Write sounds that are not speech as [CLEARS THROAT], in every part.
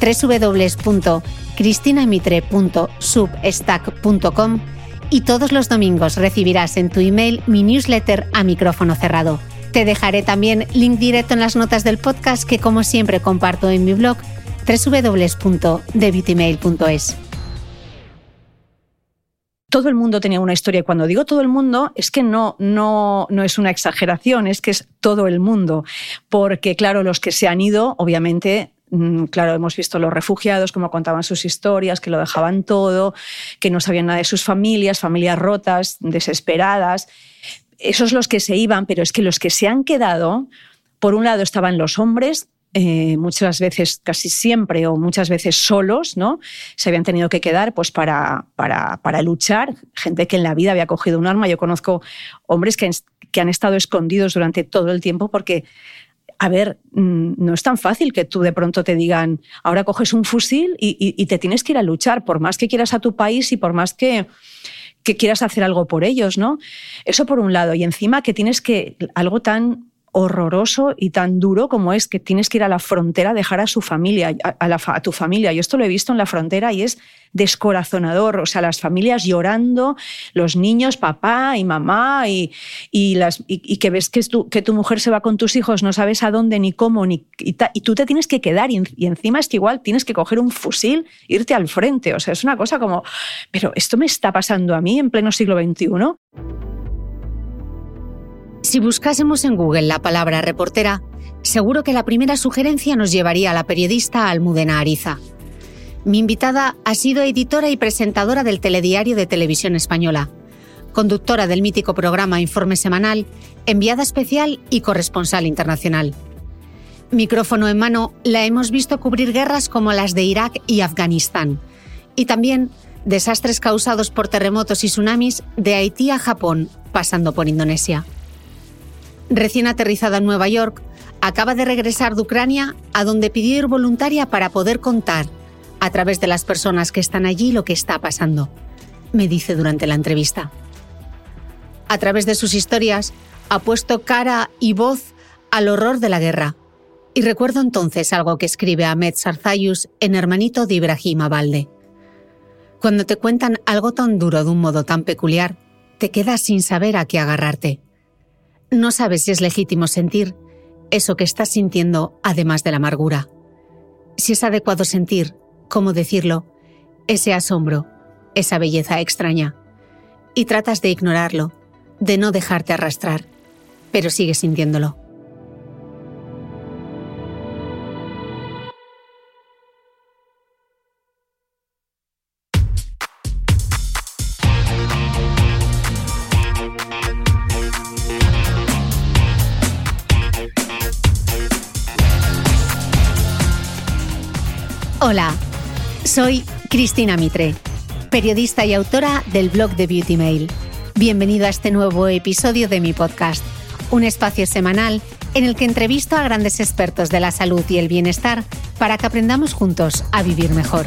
www.cristinamitre.substack.com y todos los domingos recibirás en tu email mi newsletter a micrófono cerrado. Te dejaré también link directo en las notas del podcast que como siempre comparto en mi blog www.debeautymail.es. Todo el mundo tenía una historia cuando digo todo el mundo es que no, no, no es una exageración, es que es todo el mundo, porque claro, los que se han ido obviamente claro, hemos visto los refugiados, cómo contaban sus historias, que lo dejaban todo, que no sabían nada de sus familias, familias rotas, desesperadas. Esos los que se iban, pero es que los que se han quedado, por un lado estaban los hombres, eh, muchas veces, casi siempre o muchas veces solos, ¿no? Se habían tenido que quedar pues, para, para, para luchar, gente que en la vida había cogido un arma. Yo conozco hombres que, que han estado escondidos durante todo el tiempo porque a ver, mm, no es tan fácil que tú de pronto te digan, ahora coges un fusil y, te tienes que ir a luchar, por más que quieras a tu país y por más que, que quieras hacer algo por ellos, ¿no? Eso por un lado. Y encima que tienes que, algo tan horroroso y tan duro como es que tienes que ir a la frontera a dejar a su familia, a, tu familia. Yo esto lo he visto en la frontera y es descorazonador. O sea, las familias llorando, los niños, papá y mamá, y, las, y, que ves que, tu, que tu mujer se va con tus hijos, no sabes a dónde ni cómo, ni, y, tú te tienes que quedar. Y, encima es que igual tienes que coger un fusil, irte al frente. O sea, es una cosa como, pero esto me está pasando a mí en pleno siglo XXI. Si buscásemos en Google la palabra reportera, seguro que la primera sugerencia nos llevaría a la periodista Almudena Ariza. Mi invitada ha sido editora y presentadora del Telediario de Televisión Española, conductora del mítico programa Informe Semanal, enviada especial y corresponsal internacional. Micrófono en mano, la hemos visto cubrir guerras como las de Irak y Afganistán, y también desastres causados por terremotos y tsunamis de Haití a Japón, pasando por Indonesia recién aterrizada en Nueva York, acaba de regresar de Ucrania, a donde pidió ir voluntaria para poder contar, a través de las personas que están allí, lo que está pasando, me dice durante la entrevista. A través de sus historias, ha puesto cara y voz al horror de la guerra. Y recuerdo entonces algo que escribe Ahmed Sarzayus en Hermanito de Ibrahim Abalde. Cuando te cuentan algo tan duro de un modo tan peculiar, te quedas sin saber a qué agarrarte no sabes si es legítimo sentir eso que estás sintiendo además de la amargura. Si es adecuado sentir, cómo decirlo, ese asombro, esa belleza extraña. Y tratas de ignorarlo, de no dejarte arrastrar, pero sigues sintiéndolo. Soy Cristina Mitre, periodista y autora del blog de Beauty Mail. Bienvenido a este nuevo episodio de mi podcast, un espacio semanal en el que entrevisto a grandes expertos de la salud y el bienestar para que aprendamos juntos a vivir mejor.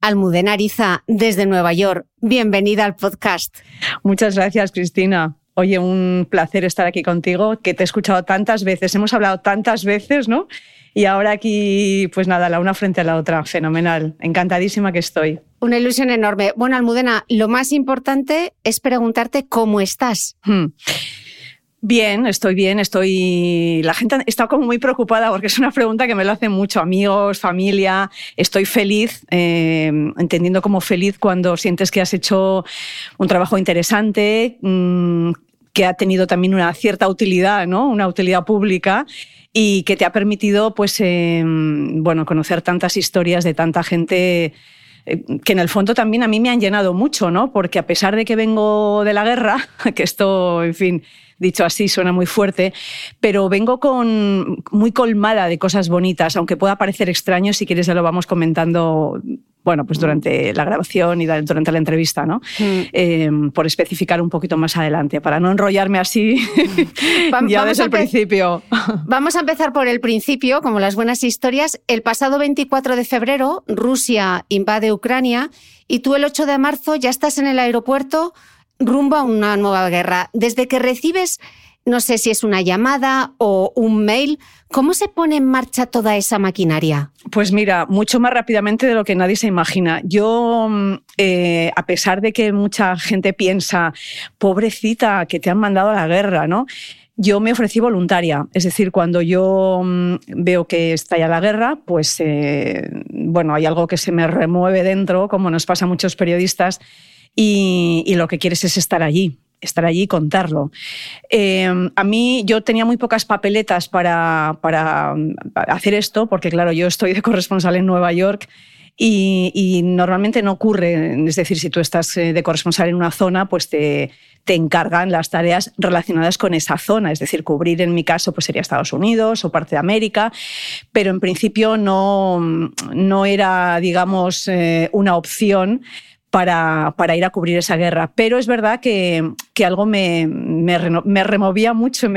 Almudena Ariza, desde Nueva York. Bienvenida al podcast. Muchas gracias, Cristina. Oye, un placer estar aquí contigo, que te he escuchado tantas veces, hemos hablado tantas veces, ¿no? Y ahora aquí, pues nada, la una frente a la otra, fenomenal. Encantadísima que estoy. Una ilusión enorme. Bueno, Almudena, lo más importante es preguntarte cómo estás. Hmm. Bien, estoy bien, estoy. La gente está como muy preocupada porque es una pregunta que me lo hacen mucho amigos, familia. Estoy feliz, eh, entendiendo como feliz cuando sientes que has hecho un trabajo interesante, mm, que ha tenido también una cierta utilidad, ¿no? Una utilidad pública y que te ha permitido, pues, em, bueno, conocer tantas historias de tanta gente eh, que en el fondo también a mí me han llenado mucho, ¿no? Porque a pesar de que vengo de la guerra, [LAUGHS] que esto, en fin, dicho así, suena muy fuerte, pero vengo con muy colmada de cosas bonitas, aunque pueda parecer extraño, si quieres ya lo vamos comentando bueno, pues durante la grabación y durante la entrevista, ¿no? Mm. Eh, por especificar un poquito más adelante, para no enrollarme así [LAUGHS] [LAUGHS] ya desde el principio. [LAUGHS] Vamos a empezar por el principio, como las buenas historias. El pasado 24 de febrero, Rusia invade Ucrania y tú el 8 de marzo ya estás en el aeropuerto rumbo a una nueva guerra. Desde que recibes, no sé si es una llamada o un mail, ¿cómo se pone en marcha toda esa maquinaria? Pues mira, mucho más rápidamente de lo que nadie se imagina. Yo, mm, eh, a pesar de que mucha gente piensa, pobrecita, que te han mandado a la guerra, ¿no? Yo me ofrecí voluntaria, es decir, cuando yo mm, veo que está ya la guerra, pues eh, bueno, hay algo que se me remueve dentro, como nos pasa a muchos periodistas, y, lo que quieres es estar allí estar allí y contarlo. Eh, a mí yo tenía muy pocas papeletas para, para, hacer esto, porque claro, yo estoy de corresponsal en Nueva York y, normalmente no ocurre, es decir, si tú estás eh, de corresponsal en una zona, pues te, te, encargan las tareas relacionadas con esa zona, es decir, cubrir en mi caso pues sería Estados Unidos o parte de América, pero en principio no, no era, digamos, eh, una opción para, para, ir a cubrir esa guerra. Pero es verdad que, que algo me, me, removía mucho,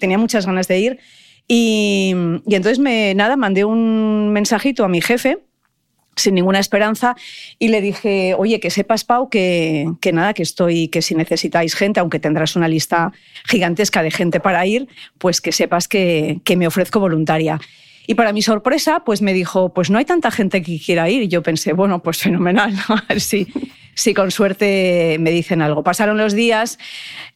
tenía muchas ganas de ir. Y, y entonces me, nada, mandé un mensajito a mi jefe sin ninguna esperanza y le dije, oye, que sepas, Pau, que, que, nada, que estoy, que si necesitáis gente, aunque tendrás una lista gigantesca de gente para ir, pues que sepas que, que me ofrezco voluntaria. Y para mi sorpresa, pues me dijo, pues no hay tanta gente que quiera ir. Y yo pensé, bueno, pues fenomenal, a ver si, si con suerte me dicen algo. Pasaron los días,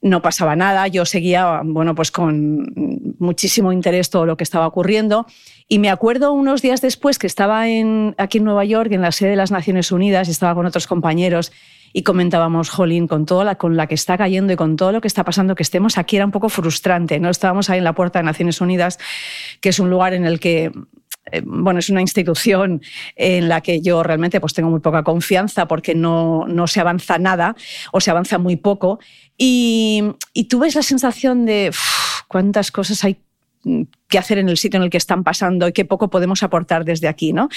no pasaba nada, yo seguía, bueno, pues con muchísimo interés todo lo que estaba ocurriendo. Y me acuerdo unos días después que estaba en, aquí en Nueva York, en la sede de las Naciones Unidas, y estaba con otros compañeros y comentábamos, Jolín, con toda la, con la que está cayendo y con todo lo que está pasando, que estemos aquí era un poco frustrante. ¿no? Estábamos ahí en la puerta de Naciones Unidas, que es un lugar en el que eh, bueno, es una institución en la que yo realmente pues, tengo muy poca confianza porque no, no se avanza nada o se avanza muy poco. Y, y tú la sensación de cuántas cosas hay que hacer en el sitio en el que están pasando y qué poco podemos aportar desde aquí, ¿no?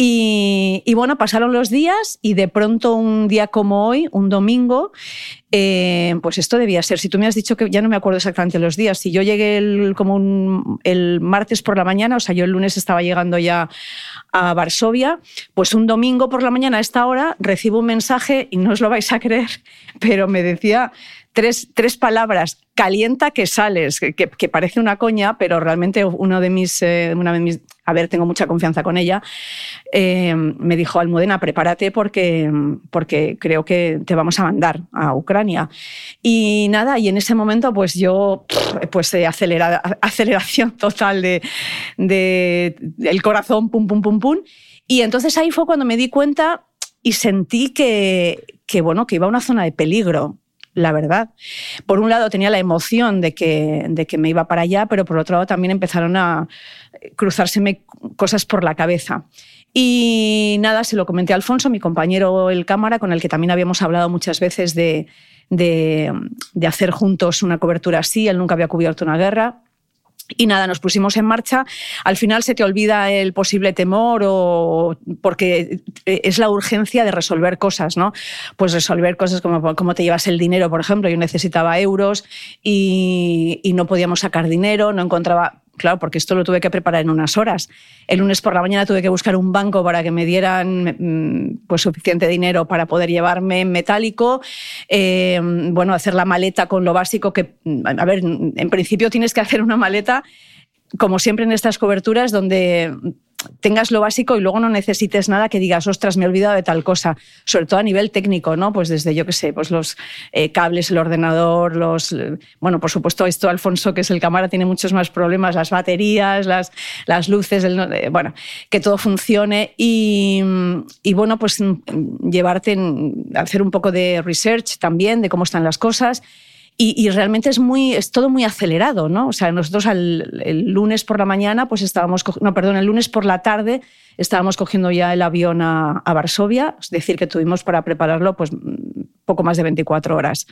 Y, bueno, pasaron los días y de pronto un día como hoy, un domingo, eh, pues esto debía ser. Si tú me has dicho que ya no me acuerdo exactamente los días, si yo llegué el, como el martes por la mañana, o sea, yo el lunes estaba llegando ya a Varsovia, pues un domingo por la mañana a esta hora recibo un mensaje y no os lo vais a creer, [LAUGHS] pero me decía tres, tres palabras, calienta que sales, que, que, parece una coña, pero realmente uno de mis, eh, una de mis a ver, tengo mucha confianza con ella, eh, me dijo, Almudena, prepárate porque, porque creo que te vamos a mandar a Ucrania. Y nada, y en ese momento pues yo, pues eh, aceleración total de, de, el corazón, pum, pum, pum, pum. Y entonces ahí fue cuando me di cuenta y sentí que, que, bueno, que iba a una zona de peligro la verdad. Por un lado tenía la emoción de que, de que me iba para allá, pero por otro lado también empezaron a cruzárseme cosas por la cabeza. Y nada, se lo comenté a Alfonso, mi compañero el cámara, con el que también habíamos hablado muchas veces de, de, hacer juntos una cobertura así. Él nunca había cubierto una guerra. Y nada, nos pusimos en marcha. Al final se te olvida el posible temor o porque es la urgencia de resolver cosas, ¿no? Pues resolver cosas como cómo te llevas el dinero, por ejemplo. Yo necesitaba euros y, y no podíamos sacar dinero, no encontraba claro, porque esto lo tuve que preparar en unas horas. El lunes por la mañana tuve que buscar un banco para que me dieran mm, pues, suficiente dinero para poder llevarme metálico. Eh, bueno, hacer la maleta con lo básico que, a ver, en principio tienes que hacer una maleta como siempre en estas coberturas, donde tengas lo básico y luego no necesites nada que digas, ostras, me he olvidado de tal cosa, sobre todo a nivel técnico, ¿no? Pues desde, yo qué sé, pues los eh, cables, el ordenador, los... Bueno, por supuesto, esto Alfonso, que es el cámara, tiene muchos más problemas, las baterías, las, las luces, el, bueno, que todo funcione y, y, bueno, pues llevarte, a hacer un poco de research también de cómo están las cosas y, realmente es, muy, es todo muy acelerado, ¿no? O sea, nosotros el lunes por la mañana, pues estábamos, no, perdón, el lunes por la tarde estábamos cogiendo ya el avión a, a Varsovia, es decir, que tuvimos para prepararlo pues poco más de 24 horas.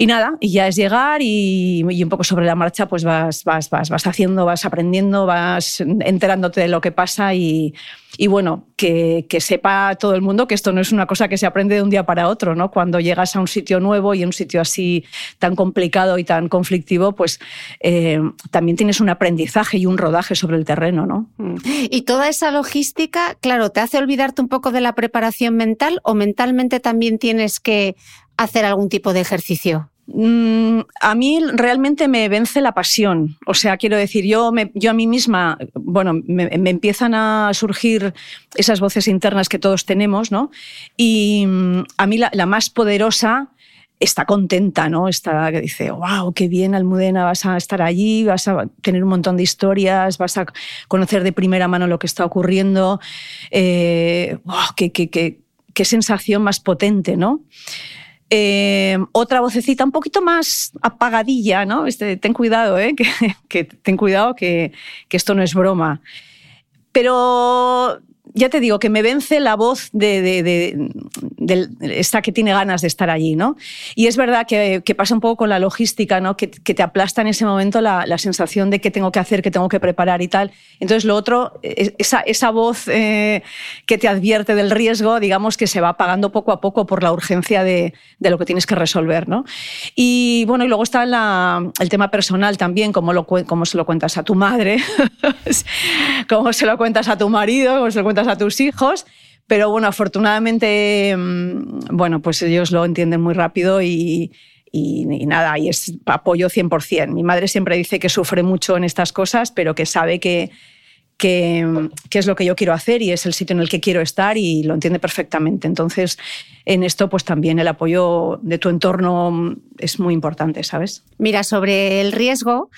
Y nada, y ya es llegar y, un poco sobre la marcha pues vas, vas, vas, vas haciendo, vas aprendiendo, vas enterándote de lo que pasa y, y bueno, que, que, sepa todo el mundo que esto no es una cosa que se aprende de un día para otro, ¿no? Cuando llegas a un sitio nuevo y un sitio así tan complicado y tan conflictivo, pues eh, también tienes un aprendizaje y un rodaje sobre el terreno, ¿no? Mm. Y toda esa logística, claro, ¿te hace olvidarte un poco de la preparación mental o mentalmente también tienes que hacer algún tipo de ejercicio? Mm, a mí realmente me vence la pasión. O sea, quiero decir, yo, a mí misma, bueno, me, empiezan a surgir esas voces internas que todos tenemos, ¿no? Y mm, a mí la, más poderosa está contenta, ¿no? Está que dice, wow, qué bien, Almudena, vas a estar allí, vas a tener un montón de historias, vas a conocer de primera mano lo que está ocurriendo. Eh, qué, qué, qué sensación más potente, ¿no? Eh, otra vocecita un poquito más apagadilla, ¿no? Este, ten cuidado, ¿eh? [LAUGHS] que, ten cuidado que, que esto no es broma. Pero ya te digo, que me vence la voz de, esta que tiene ganas de estar allí, ¿no? Y es verdad que, pasa un poco con la logística, ¿no? Que, te aplasta en ese momento la, sensación de qué tengo que hacer, qué tengo que preparar y tal. Entonces, lo otro, esa, esa voz eh, que te advierte del riesgo, digamos que se va apagando poco a poco por la urgencia de, lo que tienes que resolver, ¿no? Y bueno, y luego está el tema personal también, cómo, lo, cómo se lo cuentas a tu madre, [LAUGHS] cómo se lo cuentas a tu marido, cómo se lo cuentas a tus hijos. Pero bueno, afortunadamente, mm, bueno, pues ellos lo entienden muy rápido y, nada, y es apoyo 100%. Mi madre siempre dice que sufre mucho en estas cosas, pero que sabe que, que, es lo que yo quiero hacer y es el sitio en el que quiero estar y lo entiende perfectamente. Entonces, en esto, pues también el apoyo de tu entorno es muy importante, ¿sabes? Mira, sobre el riesgo,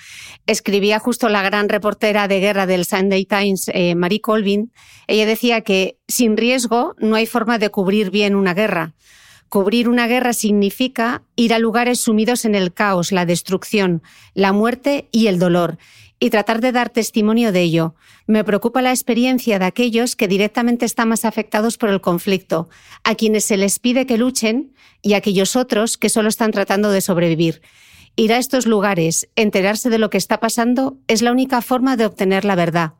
escribía justo la gran reportera de guerra del Sunday Times, eh, Marie Colvin. Ella decía que sin riesgo no hay forma de cubrir bien una guerra. Cubrir una guerra significa ir a lugares sumidos en el caos, la destrucción, la muerte y el dolor y tratar de dar testimonio de ello. Me preocupa la experiencia de aquellos que directamente están más afectados por el conflicto, a quienes se les pide que luchen y a aquellos otros que solo están tratando de sobrevivir. Ir a estos lugares, enterarse de lo que está pasando, es la única forma de obtener la verdad.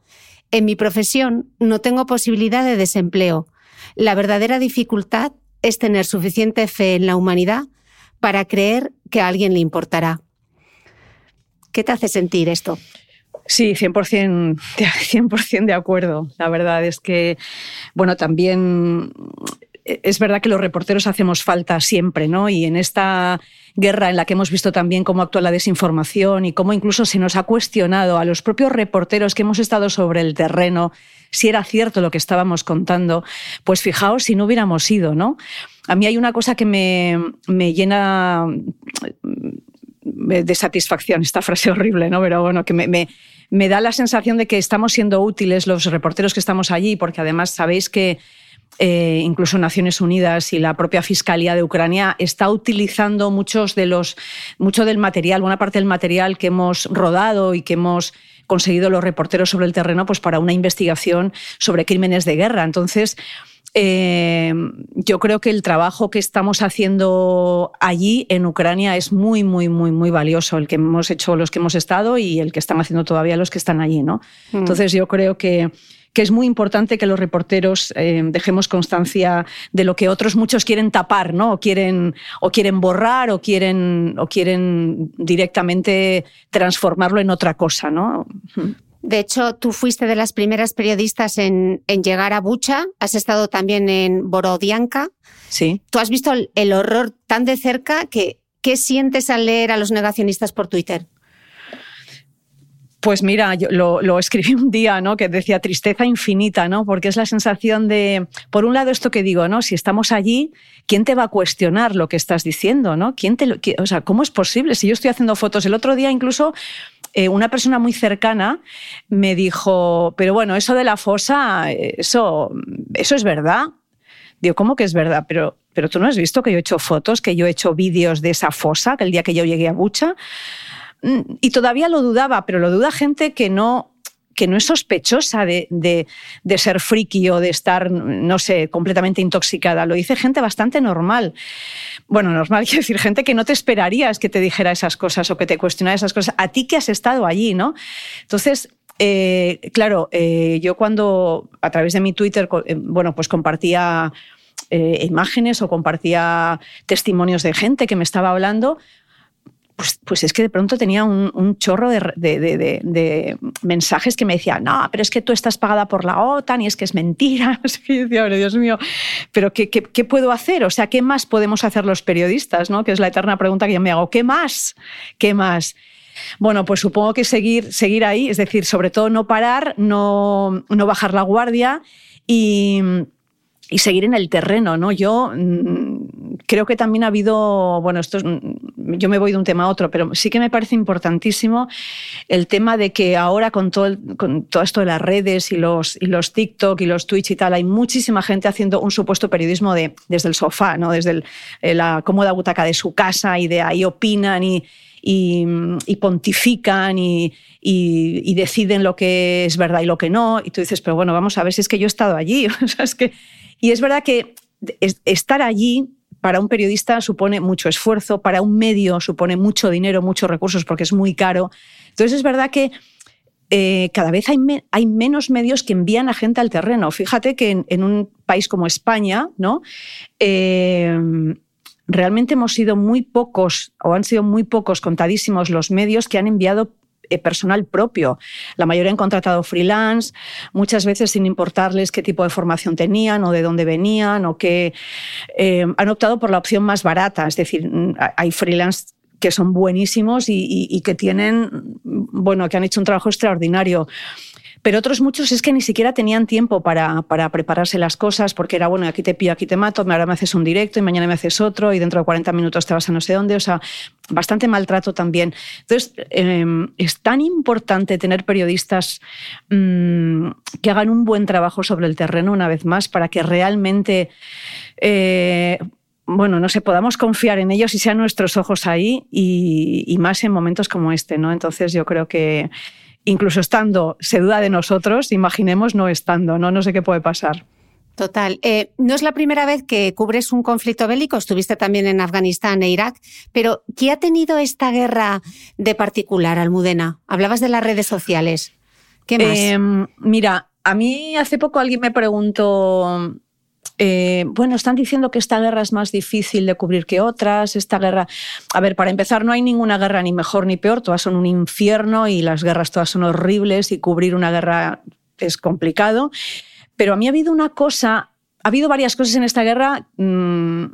En mi profesión no tengo posibilidad de desempleo. La verdadera dificultad es tener suficiente fe en la humanidad para creer que a alguien le importará. ¿Qué te hace sentir esto? Sí, 100%, 100 de acuerdo. La verdad es que, bueno, también es verdad que los reporteros hacemos falta siempre, ¿no? Y en esta guerra en la que hemos visto también cómo actúa la desinformación y cómo incluso se nos ha cuestionado a los propios reporteros que hemos estado sobre el terreno si era cierto lo que estábamos contando, pues fijaos si no hubiéramos ido, ¿no? A mí hay una cosa que me, me llena de satisfacción, esta frase horrible, ¿no? Pero bueno, que me, me, da la sensación de que estamos siendo útiles los reporteros que estamos allí, porque además sabéis que eh, incluso Naciones Unidas y la propia Fiscalía de Ucrania está utilizando muchos de los, mucho del material, buena parte del material que hemos rodado y que hemos conseguido los reporteros sobre el terreno pues para una investigación sobre crímenes de guerra. Entonces, eh, yo creo que el trabajo que estamos haciendo allí en Ucrania es muy, muy, muy, muy valioso, el que hemos hecho los que hemos estado y el que están haciendo todavía los que están allí. ¿no? Mm. Entonces yo creo que, que, es muy importante que los reporteros eh, dejemos constancia de lo que otros muchos quieren tapar, ¿no? o, quieren, o quieren borrar o quieren, o quieren directamente transformarlo en otra cosa. ¿no? De hecho, tú fuiste de las primeras periodistas en, llegar a Bucha, has estado también en Borodianka. Sí. Tú has visto el, horror tan de cerca que, ¿qué sientes al leer a los negacionistas por Twitter? Pues mira, yo lo, escribí un día, ¿no? Que decía tristeza infinita, ¿no? Porque es la sensación de, por un lado, esto que digo, ¿no? Si estamos allí, ¿quién te va a cuestionar lo que estás diciendo, ¿no? ¿Quién te o sea, ¿cómo es posible? Si yo estoy haciendo fotos, el otro día incluso eh, una persona muy cercana me dijo, pero bueno, eso de la fosa, eso, eso es verdad. Digo, ¿cómo que es verdad? Pero, pero tú no has visto que yo he hecho fotos, que yo he hecho vídeos de esa fosa, que el día que yo llegué a Bucha. Mm, y todavía lo dudaba, pero lo duda gente que no, que no es sospechosa de, de, ser friki o de estar, no sé, completamente intoxicada. Lo dice gente bastante normal. Bueno, normal [LAUGHS] quiere decir gente que no te esperarías que te dijera esas cosas o que te cuestionara esas cosas. A ti que has estado allí, ¿no? Entonces, eh, claro, eh, yo cuando a través de mi Twitter, eh, bueno, pues compartía imágenes o compartía testimonios de gente que me estaba hablando, pues, pues, es que de pronto tenía un, chorro de, mensajes que me decían, no, pero es que tú estás pagada por la OTAN y es que es mentira. [LAUGHS] y decía, Dios mío, pero ¿qué, ¿qué, puedo hacer? O sea, ¿qué más podemos hacer los periodistas? ¿no? Que es la eterna pregunta que yo me hago. ¿Qué más? ¿Qué más? Bueno, pues supongo que seguir, seguir ahí, es decir, sobre todo no parar, no, no bajar la guardia y y seguir en el terreno, ¿no? Yo mm, creo que también ha habido, bueno, esto mm, yo me voy de un tema a otro, pero sí que me parece importantísimo el tema de que ahora con todo, con todo esto de las redes y los, y los TikTok y los Twitch y tal, hay muchísima gente haciendo un supuesto periodismo de, desde el sofá, ¿no? Desde eh, la cómoda butaca de su casa y de ahí opinan y, y, pontifican y, y, deciden lo que es verdad y lo que no. Y tú dices, pero bueno, vamos a ver si es que yo he estado allí. [LAUGHS] o sea, es que y es verdad que estar allí para un periodista supone mucho esfuerzo, para un medio supone mucho dinero, muchos recursos, porque es muy caro. Entonces es verdad que eh, cada vez hay, menos medios que envían a gente al terreno. Fíjate que en, un país como España, ¿no? Eh, realmente hemos sido muy pocos, o han sido muy pocos, contadísimos los medios que han enviado personal propio. La mayoría han contratado freelance, muchas veces sin importarles qué tipo de formación tenían o de dónde venían o que eh, han optado por la opción más barata. Es decir, mm, hay freelance que son buenísimos y, que tienen, bueno, que han hecho un trabajo extraordinario. Pero otros muchos es que ni siquiera tenían tiempo para, para, prepararse las cosas, porque era, bueno, aquí te pillo, aquí te mato, ahora me haces un directo y mañana me haces otro y dentro de 40 minutos te vas a no sé dónde. O sea, bastante maltrato también. Entonces, em, es tan importante tener periodistas mm, que hagan un buen trabajo sobre el terreno una vez más para que realmente... Eh, bueno, no sé, podamos confiar en ellos y sean nuestros ojos ahí y, y, más en momentos como este, ¿no? Entonces yo creo que, incluso estando, se duda de nosotros, imaginemos no estando, ¿no? No sé qué puede pasar. Total. Eh, no es la primera vez que cubres un conflicto bélico, estuviste también en Afganistán e Irak, pero ¿qué ha tenido esta guerra de particular, Almudena? Hablabas de las redes sociales. ¿Qué más? Em, mira, a mí hace poco alguien me preguntó eh, bueno, están diciendo que esta guerra es más difícil de cubrir que otras. Esta guerra, a ver, para empezar, no hay ninguna guerra ni mejor ni peor, todas son un infierno y las guerras todas son horribles y cubrir una guerra es complicado. Pero a mí ha habido una cosa, ha habido varias cosas en esta guerra mm,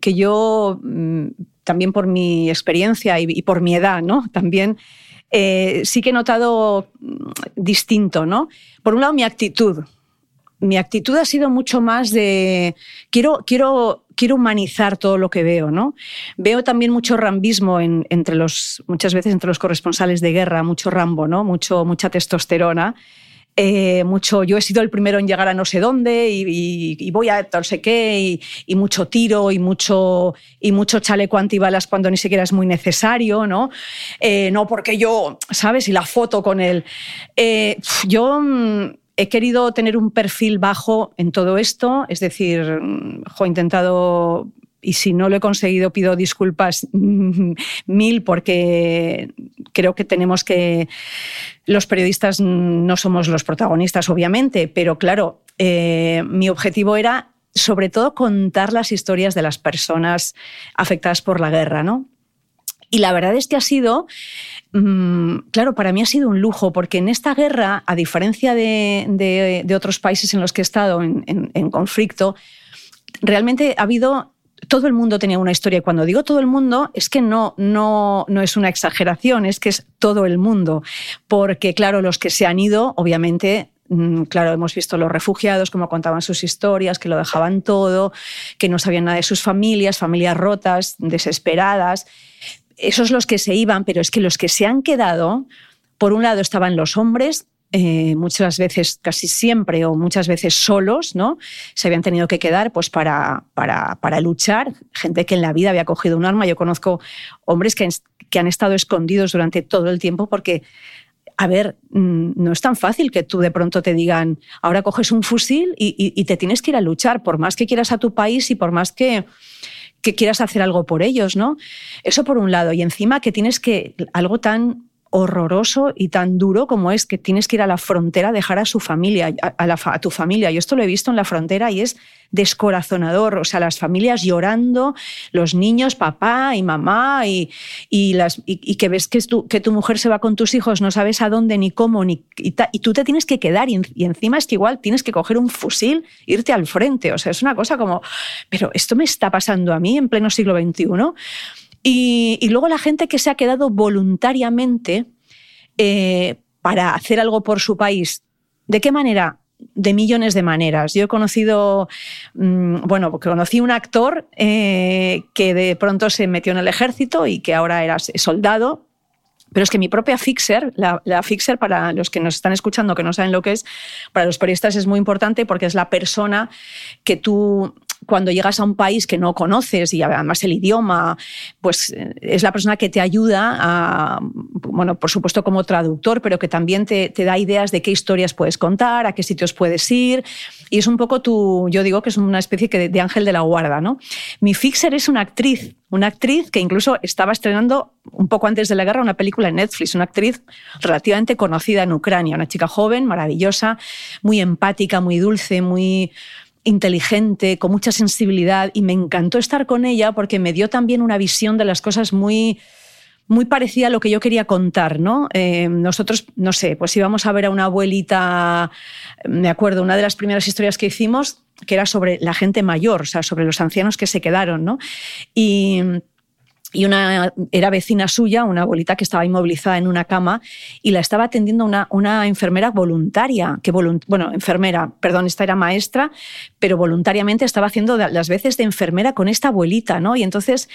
que yo, mm, también por mi experiencia y, por mi edad, ¿no? También eh, sí que he notado mm, distinto, ¿no? Por un lado, mi actitud mi actitud ha sido mucho más de quiero, quiero, quiero humanizar todo lo que veo, ¿no? Veo también mucho rambismo entre los, muchas veces entre los corresponsales de guerra, mucho rambo, ¿no? Mucho, mucha testosterona. eh, mucho, yo he sido el primero en llegar a no sé dónde y, voy a no sé qué, y, mucho tiro y mucho, y mucho chaleco antibalas cuando ni siquiera es muy necesario, ¿no? Eh, no porque yo, ¿sabes? Y la foto con él. Eh, yo mm, he querido tener un perfil bajo en todo esto, es decir, mm, he intentado y si no lo he conseguido pido disculpas [LAUGHS] mil porque creo que tenemos que... Los periodistas no somos los protagonistas, obviamente, pero claro, eh, mi objetivo era sobre todo contar las historias de las personas afectadas por la guerra, ¿no? Y la verdad es que ha sido, mm, claro, para mí ha sido un lujo, porque en esta guerra, a diferencia de, otros países en los que he estado en conflicto, realmente ha habido todo el mundo tenía una historia. Y cuando digo todo el mundo, es que no, no, no es una exageración, es que es todo el mundo. Porque, claro, los que se han ido, obviamente, mm, claro, hemos visto los refugiados, cómo contaban sus historias, que lo dejaban todo, que no sabían nada de sus familias, familias rotas, desesperadas. Esos los que se iban, pero es que los que se han quedado, por un lado estaban los hombres eh, muchas veces, casi siempre o muchas veces solos, ¿no? Se habían tenido que quedar pues, para, para, para luchar, gente que en la vida había cogido un arma. Yo conozco hombres que, que han estado escondidos durante todo el tiempo porque a ver, mm, no es tan fácil que tú de pronto te digan, ahora coges un fusil y, y, te tienes que ir a luchar, por más que quieras a tu país y por más que, que quieras hacer algo por ellos, ¿no? Eso por un lado. Y encima que tienes que, algo tan horroroso y tan duro como es que tienes que ir a la frontera a dejar a su familia, a, tu familia. Yo esto lo he visto en la frontera y es descorazonador. O sea, las familias llorando, los niños, papá y mamá, y, las, y, que ves que, tu, que tu mujer se va con tus hijos, no sabes a dónde ni cómo, ni, y, tú te tienes que quedar. Y, encima es que igual tienes que coger un fusil, irte al frente. O sea, es una cosa como, pero esto me está pasando a mí en pleno siglo XXI. Y, luego la gente que se ha quedado voluntariamente eh, para hacer algo por su país. ¿De qué manera? de millones de maneras. Yo he conocido, mm, bueno, conocí un actor eh, que de pronto se metió en el ejército y que ahora era soldado. Pero es que mi propia Fixer, la, Fixer, para los que nos están escuchando que no saben lo que es, para los periodistas es muy importante porque es la persona que tú cuando llegas a un país que no conoces y además el idioma, pues eh, es la persona que te ayuda a, bueno, por supuesto como traductor, pero que también te, da ideas de qué historias puedes contar, a qué sitios puedes ir. Y es un poco tu, yo digo que es una especie de, ángel de la guarda, ¿no? Mi fixer es una actriz, una actriz que incluso estaba estrenando un poco antes de la guerra una película en Netflix, una actriz relativamente conocida en Ucrania, una chica joven, maravillosa, muy empática, muy dulce, muy inteligente, con mucha sensibilidad y me encantó estar con ella porque me dio también una visión de las cosas muy muy parecida a lo que yo quería contar, ¿no? Eh, nosotros, no sé, pues íbamos a ver a una abuelita, me acuerdo, una de las primeras historias que hicimos, que era sobre la gente mayor, o sea, sobre los ancianos que se quedaron, ¿no? Y y una era vecina suya, una abuelita que estaba inmovilizada en una cama y la estaba atendiendo una, una enfermera voluntaria, que bueno, enfermera, perdón, esta era maestra, pero voluntariamente estaba haciendo las veces de enfermera con esta abuelita, ¿no? Y entonces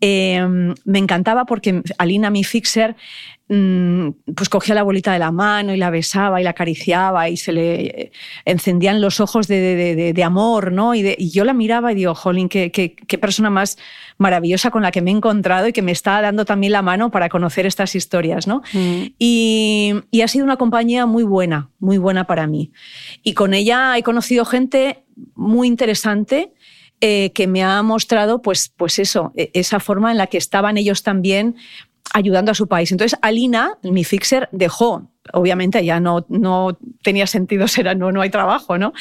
em, me encantaba porque Alina, mi fixer, pues cogía la bolita de la mano y la besaba y la acariciaba y se le encendían los ojos de, amor, ¿no? Y, yo la miraba y digo, jolín, qué, qué, persona más maravillosa con la que me he encontrado y que me está dando también la mano para conocer estas historias, ¿no? Mm. Y, ha sido una compañía muy buena, muy buena para mí. Y con ella he conocido gente muy interesante. Eh, que me ha mostrado, pues, pues eso, e, esa forma en la que estaban ellos también ayudando a su país. Entonces, Alina, mi fixer, dejó, obviamente ya no, no tenía sentido ser, no, no hay trabajo, ¿no?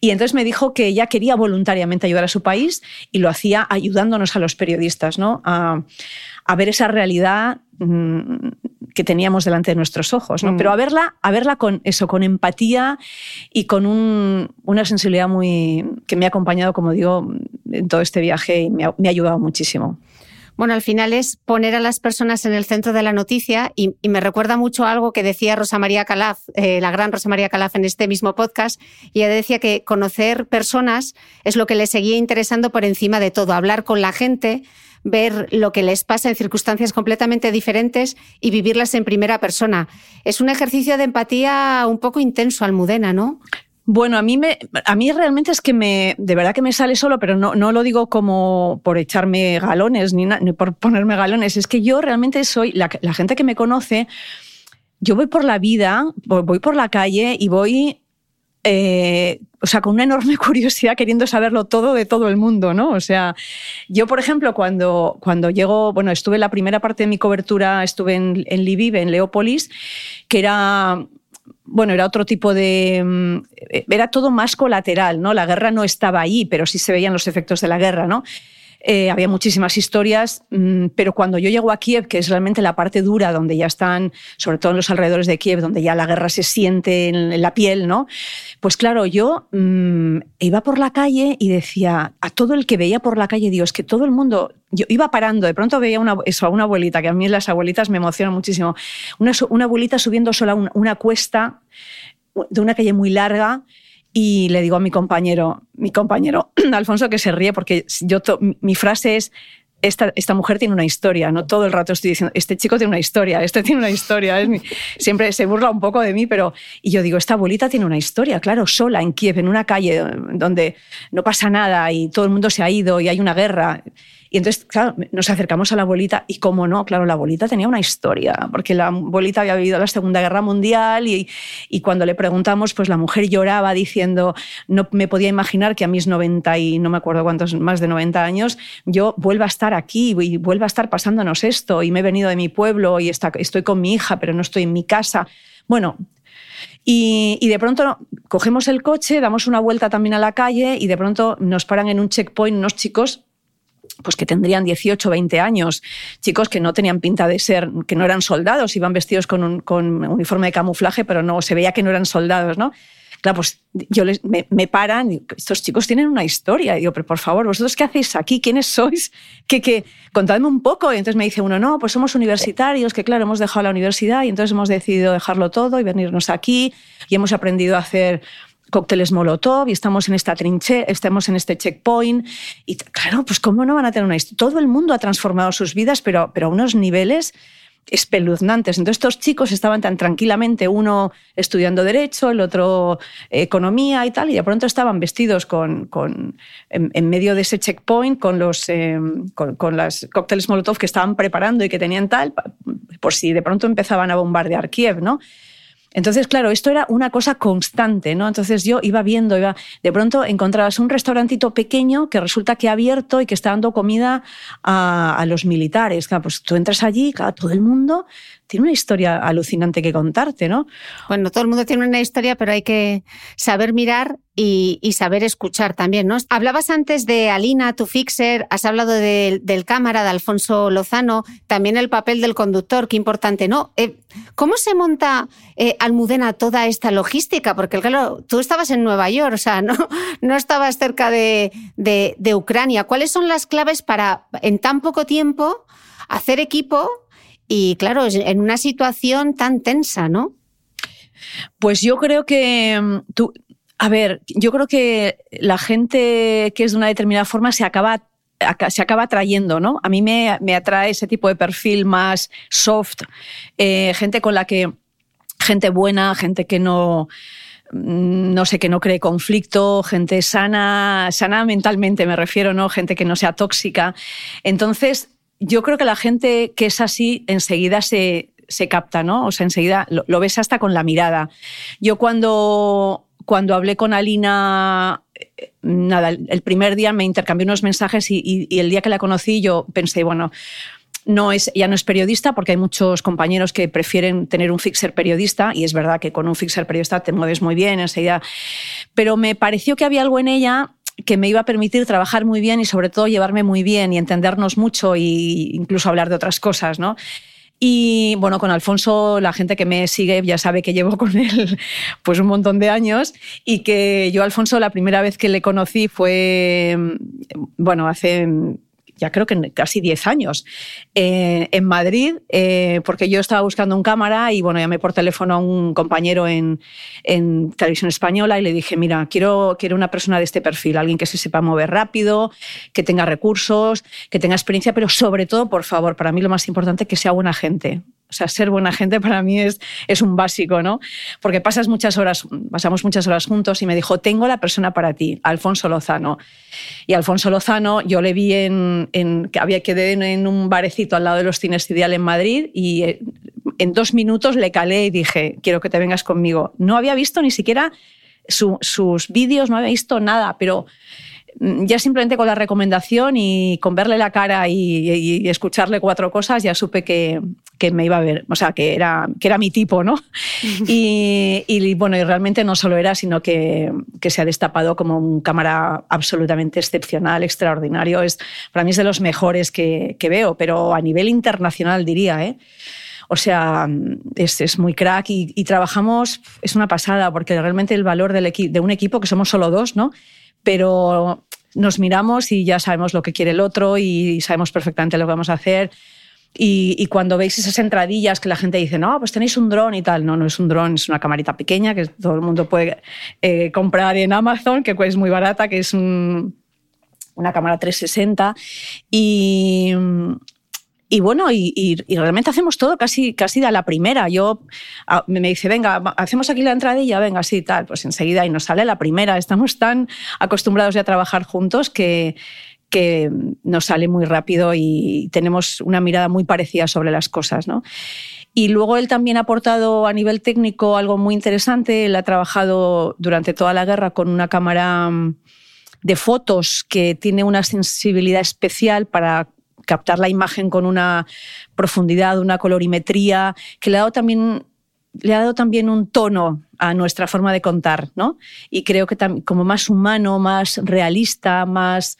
Y entonces me dijo que ella quería voluntariamente ayudar a su país y lo hacía ayudándonos a los periodistas, ¿no? A, ver esa realidad mm, que teníamos delante de nuestros ojos, ¿no? Mm. Pero a verla, a verla con eso, con empatía y con una sensibilidad muy que me ha acompañado, como digo, en todo este viaje y me ha ayudado muchísimo. Bueno, al final es poner a las personas en el centro de la noticia y, me recuerda mucho algo que decía Rosa María Calaf, eh, la gran Rosa María Calaf en este mismo podcast, y ella decía que conocer personas es lo que le seguía interesando por encima de todo, hablar con la gente ver lo que les pasa en circunstancias completamente diferentes y vivirlas en primera persona. Es un ejercicio de empatía un poco intenso, Almudena, ¿no? Bueno, a mí, me, a mí realmente es que me, de verdad que me sale solo, pero no, no lo digo como por echarme galones ni, por ponerme galones. Es que yo realmente soy, la, gente que me conoce, yo voy por la vida, voy por la calle y voy, eh, o sea, con una enorme [LAUGHS] curiosidad queriendo saberlo todo de todo el mundo, ¿no? O sea, yo, por ejemplo, cuando, cuando llego, bueno, estuve la primera parte de mi cobertura, estuve en, en en Leópolis, que era bueno, era otro tipo de... Mm, era todo más colateral, ¿no? La guerra no estaba ahí, pero sí se veían los efectos de la guerra, ¿no? Eh, había muchísimas historias, mm, pero cuando yo llego a Kiev, que es realmente la parte dura, donde ya están, sobre todo en los alrededores de Kiev, donde ya la guerra se siente en, la piel, ¿no? Pues claro, yo mm, iba por la calle y decía a todo el que veía por la calle, Dios, que todo el mundo, yo iba parando, de pronto veía una, eso, a una abuelita, que a mí las abuelitas me emocionan muchísimo, una, una abuelita subiendo sola una, una cuesta de una calle muy larga y le digo a mi compañero, mi compañero [CLEARS THROAT] Alfonso que se ríe porque yo mi frase es esta, esta, mujer tiene una historia, no todo el rato estoy diciendo, este chico tiene una historia, este tiene una historia, siempre se burla un poco de mí, pero y yo digo, esta abuelita tiene una historia, claro, sola en Kiev, en una calle donde no pasa nada y todo el mundo se ha ido y hay una guerra. Y entonces, claro, nos acercamos a la abuelita y cómo no, claro, la abuelita tenía una historia, porque la abuelita había vivido la Segunda Guerra Mundial y, y cuando le preguntamos, pues la mujer lloraba diciendo, no me podía imaginar que a mis 90 y no me acuerdo cuántos, más de 90 años, yo vuelva a estar aquí y vuelva a estar pasándonos esto y me he venido de mi pueblo y está, estoy con mi hija, pero no estoy en mi casa. Bueno, y, y, de pronto cogemos el coche, damos una vuelta también a la calle y de pronto nos paran en un checkpoint unos chicos pues que tendrían 18, 20 años, chicos que no tenían pinta de ser, que no eran soldados, iban vestidos con un uniforme de camuflaje, pero no se veía que no eran soldados, ¿no? Claro, pues yo les, me, paran, estos chicos tienen una historia. Y digo, pero por favor, ¿vosotros qué hacéis aquí? ¿Quiénes sois? Que, que, contadme un poco. Y entonces me dice uno, no, pues somos universitarios, que claro, hemos dejado la universidad y entonces hemos decidido dejarlo todo y venirnos aquí y hemos aprendido a hacer cócteles Molotov y estamos en esta trinche, estamos en este checkpoint. Y claro, pues cómo no van a tener una historia. Todo el mundo ha transformado sus vidas, pero, pero a unos niveles espeluznantes. Entonces estos chicos estaban tan tranquilamente, uno estudiando derecho, el otro economía y tal, y de pronto estaban vestidos con, con en, medio de ese checkpoint con los eh, con, con las cócteles Molotov que estaban preparando y que tenían tal, por si de pronto empezaban a bombardear Kiev, ¿no? Entonces, claro, esto era una cosa constante, ¿no? Entonces yo iba viendo, iba, de pronto encontrabas un restaurantito pequeño que resulta que ha abierto y que está dando comida a, los militares. Claro, pues tú entras allí, claro, todo el mundo tiene una historia alucinante que contarte, ¿no? Bueno, todo el mundo tiene una historia, pero hay que saber mirar y, saber escuchar también, ¿no? Hablabas antes de Alina, tu fixer, has hablado de, del cámara, de Alfonso Lozano, también el papel del conductor, qué importante, ¿no? Eh, ¿Cómo se monta eh, Almudena toda esta logística? Porque, claro, tú estabas en Nueva York, o sea, no, estabas cerca de Ucrania. ¿Cuáles son las claves para, en tan poco tiempo, hacer equipo y claro, en una situación tan tensa, ¿no? Pues yo creo que mm, tú, a ver, yo creo que la gente que es de una determinada forma se acaba se acaba atrayendo, ¿no? A mí me, me atrae ese tipo de perfil más soft, eh, gente con la que, gente buena, gente que no, mm, no sé, que no cree conflicto, gente sana, sana mentalmente me refiero, ¿no? Gente que no sea tóxica. Entonces, yo creo que la gente que es así enseguida se, se capta, ¿no? O sea, enseguida lo, ves hasta con la mirada. Yo cuando, cuando hablé con Alina, eh, nada, el primer día me intercambié unos mensajes y, y el día que la conocí yo pensé, bueno, no es, ya no es periodista porque hay muchos compañeros que prefieren tener un fixer periodista y es verdad que con un fixer periodista te mueves muy bien enseguida, pero me pareció que había algo en ella que me iba a permitir trabajar muy bien y sobre todo llevarme muy bien y entendernos mucho e incluso hablar de otras cosas, ¿no? Y bueno, con Alfonso, la gente que me sigue ya sabe que llevo [LAUGHS] con él pues un montón de años y que yo Alfonso la primera vez que le conocí fue, bueno, hace ya creo que casi 10 años, eh, en Madrid, eh, porque yo estaba buscando un cámara y bueno, llamé por teléfono a un compañero en, en, televisión española y le dije, mira, quiero, quiero una persona de este perfil, alguien que se sepa mover rápido, que tenga recursos, que tenga experiencia, pero sobre todo, por favor, para mí lo más importante, que sea buena gente. O sea, ser buena gente para mí es, es un básico, ¿no? Porque pasas muchas horas, pasamos muchas horas juntos y me dijo, tengo la persona para ti, Alfonso Lozano. Y Alfonso Lozano, yo le vi en, que había quedado en un barecito al lado de los cines Ideal en Madrid y eh, en dos minutos le calé y dije, quiero que te vengas conmigo. No había visto ni siquiera sus vídeos, no había visto nada, pero Mm, ya simplemente con la recomendación y con verle la cara y, escucharle cuatro cosas ya supe que, que, me iba a ver, o sea, que era, que era mi tipo, ¿no? [LAUGHS] y, bueno, y realmente no solo era, sino que, que, se ha destapado como un cámara absolutamente excepcional, extraordinario. Es, para mí es de los mejores que, que veo, pero a nivel internacional diría, ¿eh? O sea, es, es muy crack y, y, trabajamos, es una pasada, porque realmente el valor del de un equipo, que somos solo dos, ¿no? pero nos miramos y ya sabemos lo que quiere el otro y sabemos perfectamente lo que vamos a hacer. Y, cuando veis esas entradillas que la gente dice, no, pues tenéis un dron y tal, no, no es un dron, es una camarita pequeña que todo el mundo puede eh, comprar en Amazon, que es muy barata, que es una cámara 360. Y, y bueno, y, realmente hacemos todo casi, casi a la primera. Yo me dice, venga, hacemos aquí la entradilla, venga, sí, tal. Pues enseguida y nos sale la primera. Estamos tan acostumbrados ya a trabajar juntos que, que nos sale muy rápido y tenemos una mirada muy parecida sobre las cosas, ¿no? Y luego él también ha aportado a nivel técnico algo muy interesante. Él ha trabajado durante toda la guerra con una cámara mm, de fotos que tiene una sensibilidad especial para captar la imagen con una profundidad, una colorimetría, que le ha dado también, le ha dado también un tono a nuestra forma de contar, ¿no? Y creo que como más humano, más realista, más...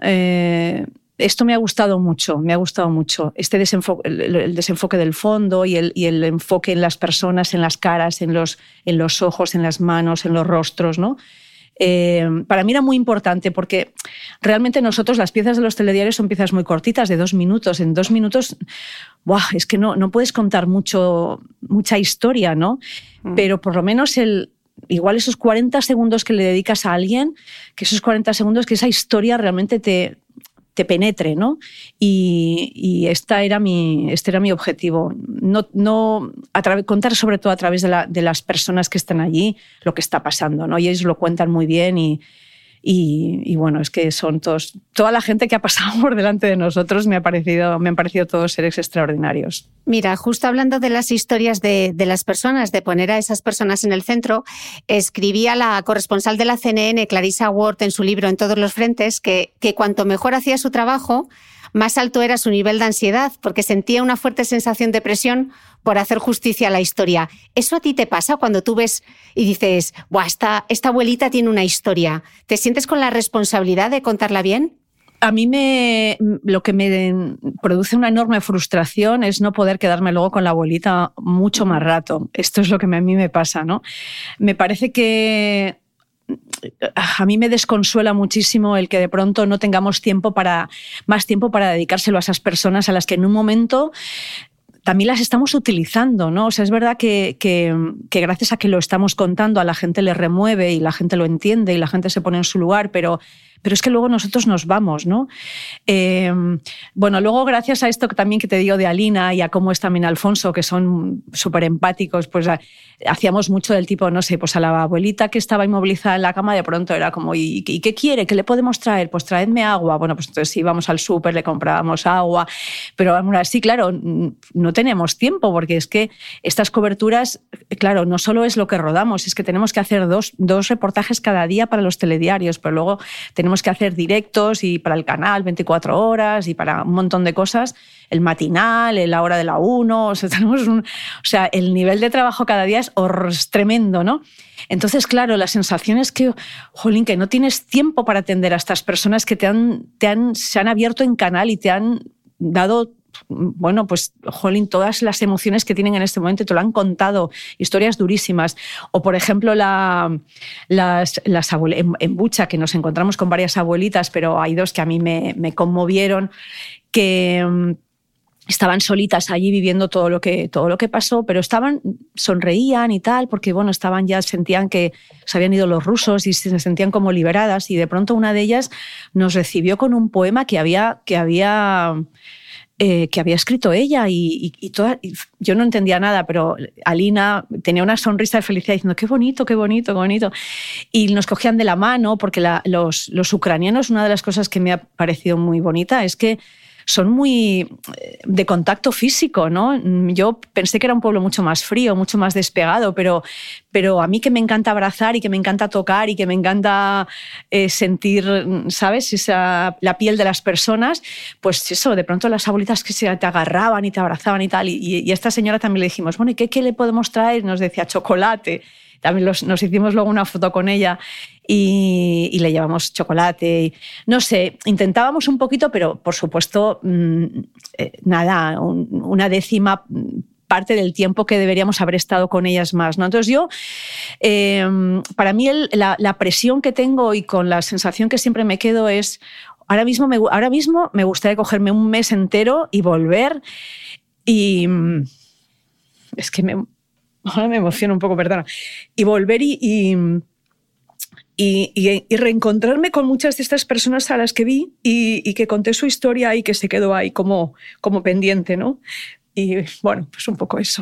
Eh, esto me ha gustado mucho, me ha gustado mucho. Este desenfoque, el, desenfoque del fondo y el, enfoque en las personas, en las caras, en los ojos, en las manos, en los rostros, ¿no? Eh, para mí era muy importante porque realmente nosotros las piezas de los telediarios son piezas muy cortitas, de dos minutos. En dos minutos, es que no, no puedes contar mucho, mucha historia, ¿no? Mm. Pero por lo menos el, igual esos 40 segundos que le dedicas a alguien, que esos 40 segundos, que esa historia realmente te, te penetre, ¿no? Y, esta era mi, este era mi objetivo. No, no contar sobre todo a través de, de, las personas que están allí lo que está pasando, ¿no? Y ellos lo cuentan muy bien y, y, bueno, es que son todos, toda la gente que ha pasado [LAUGHS] por delante de nosotros me, ha parecido, me han parecido todos seres extraordinarios. Mira, justo hablando de las historias de, las personas, de poner a esas personas en el centro, escribía la corresponsal de la CNN, Clarissa Ward, en su libro En todos los frentes, que, que cuanto mejor hacía su trabajo, más alto era su nivel de ansiedad, porque sentía una fuerte sensación de presión por hacer justicia a la historia. ¿Eso a ti te pasa cuando tú ves y dices, Buah, esta, esta abuelita tiene una historia? ¿Te sientes con la responsabilidad de contarla bien? a mí me, lo que me produce una enorme frustración es no poder quedarme luego con la abuelita mucho más rato. Esto es lo que a mí me pasa, ¿no? Me parece que a mí me desconsuela muchísimo el que de pronto no tengamos tiempo para más tiempo para dedicárselo a esas personas a las que en un momento también las estamos utilizando, ¿no? O sea, es verdad que, que, que, gracias a que lo estamos contando a la gente le remueve y la gente lo entiende y la gente se pone en su lugar, pero pero es que luego nosotros nos vamos, ¿no? Eh, bueno, luego gracias a esto también que te digo de Alina y a cómo es también Alfonso, que son súper empáticos, pues hacíamos mucho del tipo, no sé, pues a la abuelita que estaba inmovilizada en la cama de pronto era como, ¿y, qué quiere? ¿Qué le podemos traer? Pues traedme agua. Bueno, pues entonces íbamos al súper, le comprábamos agua, pero así, claro, no tenemos tiempo porque es que estas coberturas, claro, no solo es lo que rodamos, es que tenemos que hacer dos, dos reportajes cada día para los telediarios, pero luego tenemos tenemos que hacer directos y para el canal 24 horas y para un montón de cosas, el matinal, la hora de la 1, o sea, [LAUGHS] tenemos un, o sea, el nivel de trabajo cada día es, tremendo, ¿no? Entonces, claro, la sensación es que, jolín, que no tienes tiempo para atender a estas personas que te han, te han, se han abierto en canal y te han dado bueno, pues, jolín, todas las emociones que tienen en este momento te lo han contado, historias durísimas. O, por ejemplo, la, las, las en, Bucha, que nos encontramos con varias abuelitas, pero hay dos que a mí me, me conmovieron, que mm, estaban solitas allí viviendo todo lo que todo lo que pasó, pero estaban sonreían y tal porque bueno, estaban ya sentían que se habían ido los rusos y se sentían como liberadas y de pronto una de ellas nos recibió con un poema que había que había eh, que había escrito ella y, toda, yo no entendía nada, pero Alina tenía una sonrisa de felicidad diciendo, qué bonito, qué bonito, qué bonito. Y nos cogían de la mano, porque los ucranianos, una de las cosas que me ha parecido muy bonita es que son muy eh, de contacto físico, ¿no? Yo pensé que era un pueblo mucho más frío, mucho más despegado, pero, pero a mí que me encanta abrazar y que me encanta tocar y que me encanta eh, sentir, ¿sabes? Esa, la piel de las personas, pues eso, de pronto las abuelitas que se te agarraban y te abrazaban y tal. Y, a esta señora también le dijimos, bueno, ¿y qué, qué le podemos traer? Nos decía chocolate también nos hicimos luego una foto con ella y, le llevamos chocolate. no sé, intentábamos un poquito, pero por supuesto, mm, eh, nada, una décima parte del tiempo que deberíamos haber estado con ellas más. ¿no? Entonces yo, em, para mí la, presión que tengo y con la sensación que siempre me quedo es, ahora mismo me, ahora mismo me gustaría cogerme un mes entero y volver y... Mm, es que me, [LAUGHS] ahora me emociono un poco, perdona, y volver y, y, reencontrarme con muchas de estas personas a las que vi y, que conté su historia y que se quedó ahí como, como pendiente, ¿no? Y bueno, pues un poco eso.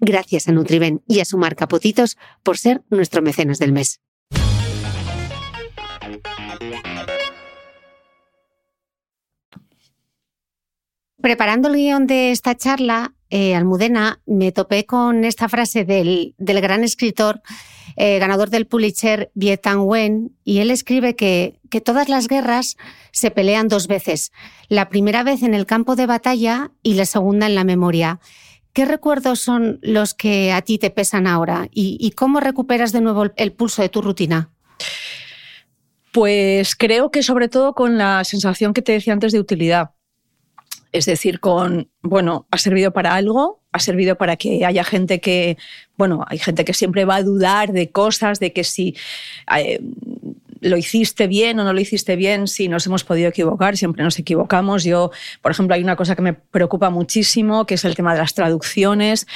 Gracias a Nutriben y a su marca Potitos por ser nuestro mecenas del mes. Preparando el guion de esta charla, eh, Almudena, me topé con esta frase del, gran escritor, eh, ganador del Pulitzer, Vietan Wen, y él escribe que, que todas las guerras se pelean dos veces, la primera vez en el campo de batalla y la segunda en la memoria. ¿Qué recuerdos son los que a ti te pesan ahora y, cómo recuperas de nuevo el, pulso de tu rutina? Pues creo que sobre todo con la sensación que te decía antes de utilidad. Es decir, con, bueno, ha servido para algo, ha servido para que haya gente que, bueno, hay gente que siempre va a dudar de cosas, de que si eh, lo hiciste bien o no lo hiciste bien, si nos hemos podido equivocar, siempre nos equivocamos. Yo, por ejemplo, hay una cosa que me preocupa muchísimo, que es el tema de las traducciones,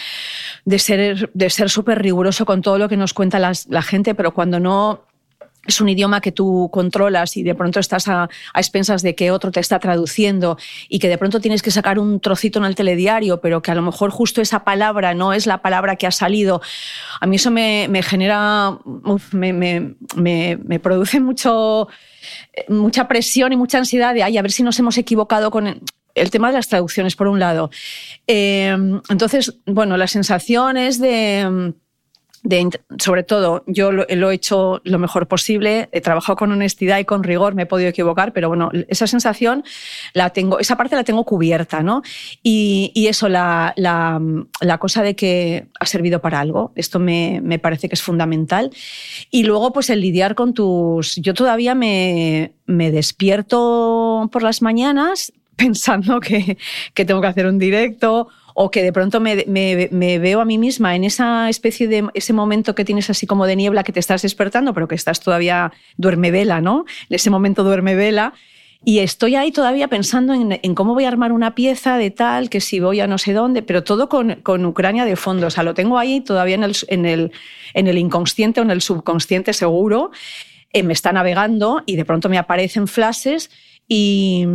de ser de súper riguroso con todo lo que nos cuenta la gente, pero cuando no es un idioma que tú controlas y de pronto estás a, expensas de que otro te está traduciendo y que de pronto tienes que sacar un trocito en el telediario, pero que a lo mejor justo esa palabra no es la palabra que ha salido, a mí eso me, genera, me, produce mucho, mucha presión y mucha ansiedad de, ay, a ver si nos hemos equivocado con el tema de las traducciones, por un lado. Eh, entonces, bueno, las sensaciones de sobre todo, yo lo, he hecho lo mejor posible, he trabajado con honestidad y con rigor, me he podido equivocar, pero bueno, esa sensación la tengo, esa parte la tengo cubierta, ¿no? Y, eso, la, cosa de que ha servido para algo, esto me, parece que es fundamental. Y luego, pues el lidiar con tus... Yo todavía me, me despierto por las mañanas [LAUGHS] pensando que, que tengo que hacer un directo o que de pronto me, veo a mí misma en esa especie de ese momento que tienes así como de niebla que te estás despertando, pero que estás todavía duerme vela, ¿no? En ese momento duerme vela. Y estoy ahí todavía pensando en, cómo voy a armar una pieza de tal, que si voy a no sé dónde, pero todo con, Ucrania de fondo. O sea, lo tengo ahí todavía en el, en el, en el inconsciente o en el subconsciente seguro. Eh, me está navegando y de pronto me aparecen flashes y,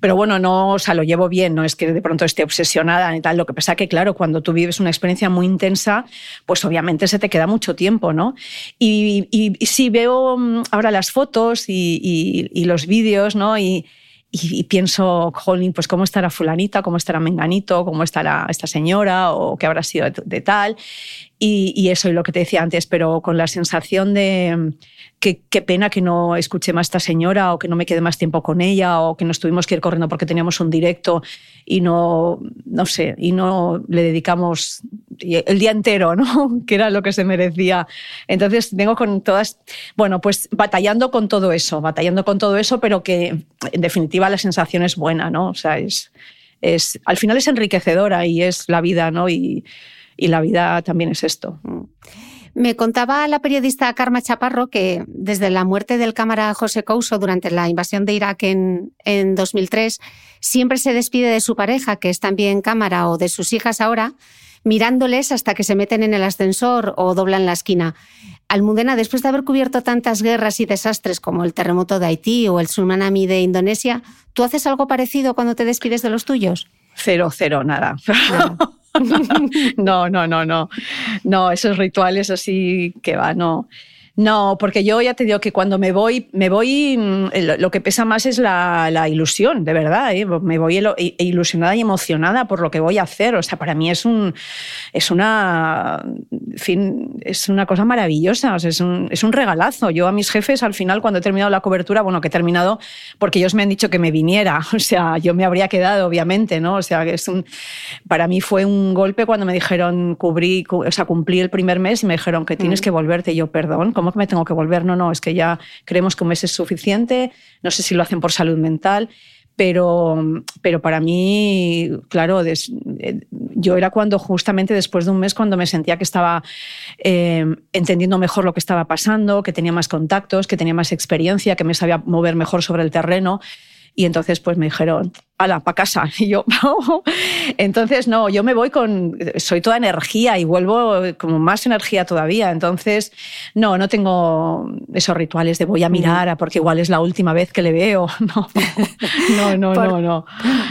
pero bueno, no, o sea, lo llevo bien, no es que de pronto esté obsesionada ni tal. Lo que pasa que, claro, cuando tú vives una experiencia muy intensa, pues obviamente se te queda mucho tiempo, ¿no? Y, y, sí veo mm, ahora las fotos y, y los vídeos, ¿no? Y, y, pienso, jolín, pues cómo estará fulanita, cómo estará menganito, cómo estará esta señora o qué habrá sido de, tal. Y, y, eso, y lo que te decía antes, pero con la sensación de que qué pena que no escuché más a esta señora o que no me quedé más tiempo con ella o que nos tuvimos que ir corriendo porque teníamos un directo y no, no sé, y no le dedicamos el día entero, ¿no? [LAUGHS] que era lo que se merecía. Entonces vengo con todas, bueno, pues batallando con todo eso, batallando con todo eso, pero que en definitiva la sensación es buena, ¿no? O sea, es, es al final es enriquecedora y es la vida, ¿no? Y, y la vida también es esto. Me contaba la periodista Karma Chaparro que desde la muerte del cámara José Couso durante la invasión de Irak en, en 2003, siempre se despide de su pareja, que es también cámara, o de sus hijas ahora, mirándoles hasta que se meten en el ascensor o doblan la esquina. Almudena, después de haber cubierto tantas guerras y desastres como el terremoto de Haití o el tsunami de Indonesia, ¿tú haces algo parecido cuando te despides de los tuyos? Cero, cero, nada. [LAUGHS] no, no, no, no. No, esos rituales así que va, no. No, porque yo ya te digo que cuando me voy, me voy, mm, lo que pesa más es la, ilusión, de verdad. ¿eh? Me voy ilusionada y emocionada por lo que voy a hacer. O sea, para mí es un, es una, fin, es una cosa maravillosa. es, un, es un regalazo. Yo a mis jefes al final, cuando he terminado la cobertura, bueno, que he terminado porque ellos me han dicho que me viniera. [LAUGHS] O sea, yo me habría quedado, obviamente, ¿no? O sea, es un, para mí fue un golpe cuando me dijeron cubrí, o sea, cumplí el primer mes y me dijeron que tienes mm. que volverte. Y yo, perdón, ¿cómo que me tengo que volver? No, no, es que ya creemos que un mes es suficiente, no sé si lo hacen por salud mental, pero, pero para mí, claro, eh, yo era cuando justamente después de un mes cuando me sentía que estaba eh, entendiendo mejor lo que estaba pasando, que tenía más contactos, que tenía más experiencia, que me sabía mover mejor sobre el terreno. Y entonces pues me dijeron, ala, para casa. [LAUGHS] Y yo, entonces no, yo me voy con, soy toda energía y vuelvo como más energía todavía. Entonces, no, no tengo esos rituales de voy a mirar a porque igual es la última vez que le veo. No, [LAUGHS] no, no, no, no.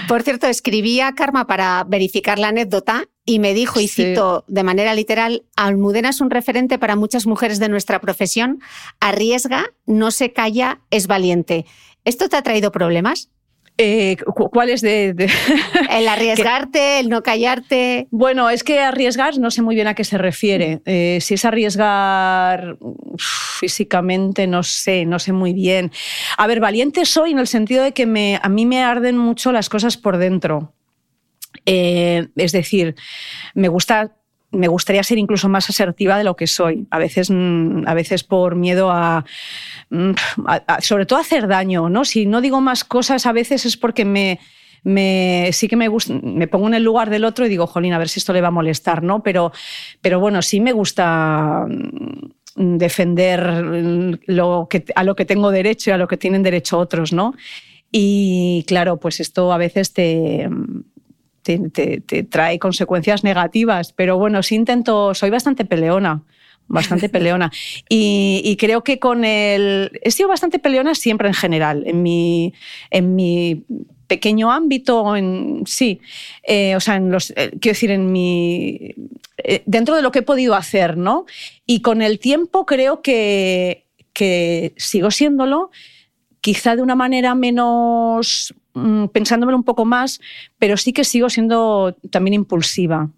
Por cierto, escribí a Karma para verificar la anécdota y me dijo, y cito de manera literal, Almudena es un referente para muchas mujeres de nuestra profesión, arriesga, no se calla, es valiente. ¿Esto te ha traído problemas? Eh, ¿Cuál es de, [LAUGHS] El arriesgarte, [LAUGHS] el no callarte. Bueno, es que arriesgar no sé muy bien a qué se refiere. Eh, si es arriesgar físicamente, no sé, no sé muy bien. A ver, valiente soy en el sentido de que me, a mí me arden mucho las cosas por dentro. Eh, es decir, me gusta me gustaría ser incluso más asertiva de lo que soy. A veces, mm, a veces por miedo mm, a, sobre todo hacer daño, ¿no? Si no digo más cosas a veces es porque me, me sí que me gusta, me pongo en el lugar del otro y digo, jolín, a ver si esto le va a molestar, ¿no? Pero, pero bueno, sí me gusta mm, defender lo que, a lo que tengo derecho y a lo que tienen derecho otros, ¿no? Y claro, pues esto a veces te te, trae consecuencias negativas, pero bueno, sí intento, soy bastante peleona, bastante peleona. [LAUGHS] Y, creo que con el... He sido bastante peleona siempre en general, en mi, en mi pequeño ámbito, en, sí, eh, o sea, en los, eh, quiero decir, en mi, eh, dentro de lo que he podido hacer, ¿no? Y con el tiempo creo que, que sigo siéndolo, quizá de una manera menos, pensándomelo un poco más, pero sí que sigo siendo también impulsiva.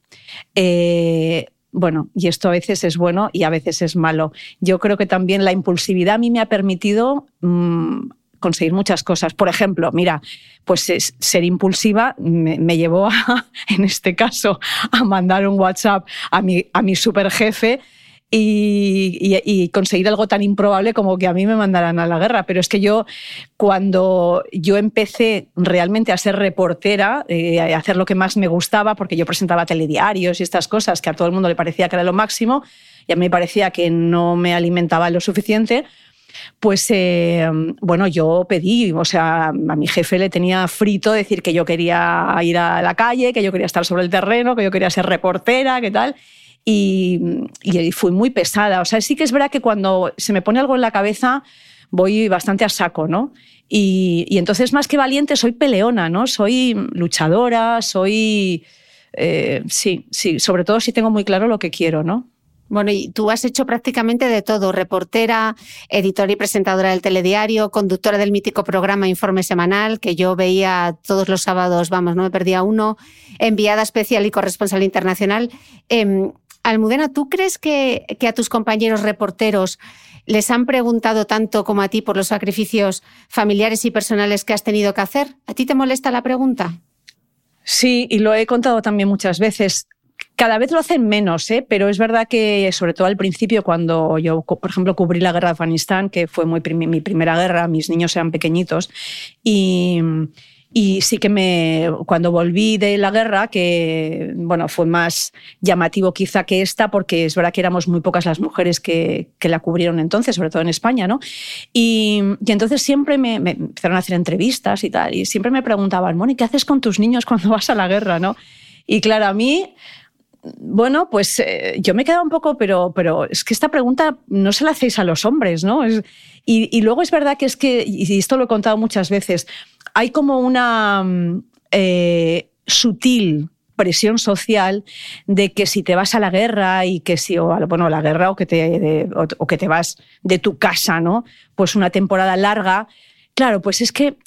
bueno, y esto a veces es bueno y a veces es malo. Yo creo que también la impulsividad a mí me ha permitido mm, conseguir muchas cosas. Por ejemplo, mira, pues ser impulsiva me, llevó, [LAUGHS] en este caso, a mandar un WhatsApp a mi, a mi super y, conseguir algo tan improbable como que a mí me mandaran a la guerra. Pero es que yo, cuando yo empecé realmente a ser reportera, eh, a hacer lo que más me gustaba, porque yo presentaba telediarios y estas cosas que a todo el mundo le parecía que era lo máximo, y a mí me parecía que no me alimentaba lo suficiente, pues eh, bueno, yo pedí, o sea, a mi jefe le tenía frito decir que yo quería ir a la calle, que yo quería estar sobre el terreno, que yo quería ser reportera, qué tal. Y, y fui muy pesada. O sea, sí que es verdad que cuando se me pone algo en la cabeza voy bastante a saco, ¿no? Y, entonces, más que valiente, soy peleona, ¿no? Soy luchadora, soy... Eh, sí, sí, sobre todo si tengo muy claro lo que quiero, ¿no? Bueno, y tú has hecho prácticamente de todo, reportera, editora y presentadora del telediario, conductora del mítico programa Informe Semanal, que yo veía todos los sábados, vamos, no me perdía uno, enviada especial y corresponsal internacional. Eh, Almudena, ¿tú crees que, a tus compañeros reporteros les han preguntado tanto como a ti por los sacrificios familiares y personales que has tenido que hacer? ¿A ti te molesta la pregunta? Sí, y lo he contado también muchas veces. Cada vez lo hacen menos, ¿eh? pero es verdad que, sobre todo al principio, cuando yo, por ejemplo, cubrí la guerra de Afganistán, que fue muy mi primera guerra, mis niños eran pequeñitos, y, y sí que me, cuando volví de la guerra, que bueno, fue más llamativo quizá que esta, porque es verdad que éramos muy pocas las mujeres que, que la cubrieron entonces, sobre todo en España, ¿no? Y, y entonces siempre me, me, empezaron a hacer entrevistas y tal, y siempre me preguntaban, Moni, ¿qué haces con tus niños cuando vas a la guerra, no? Y claro, a mí bueno, pues eh, yo me he quedado un poco, pero, pero es que esta pregunta no se la hacéis a los hombres, ¿no? y, luego es verdad que es que, y esto lo he contado muchas veces, hay como una mm, eh, sutil presión social de que si te vas a la guerra y que si, o, bueno, a la guerra o que, te, o que te vas de tu casa, ¿no? Pues una temporada larga, claro, pues es que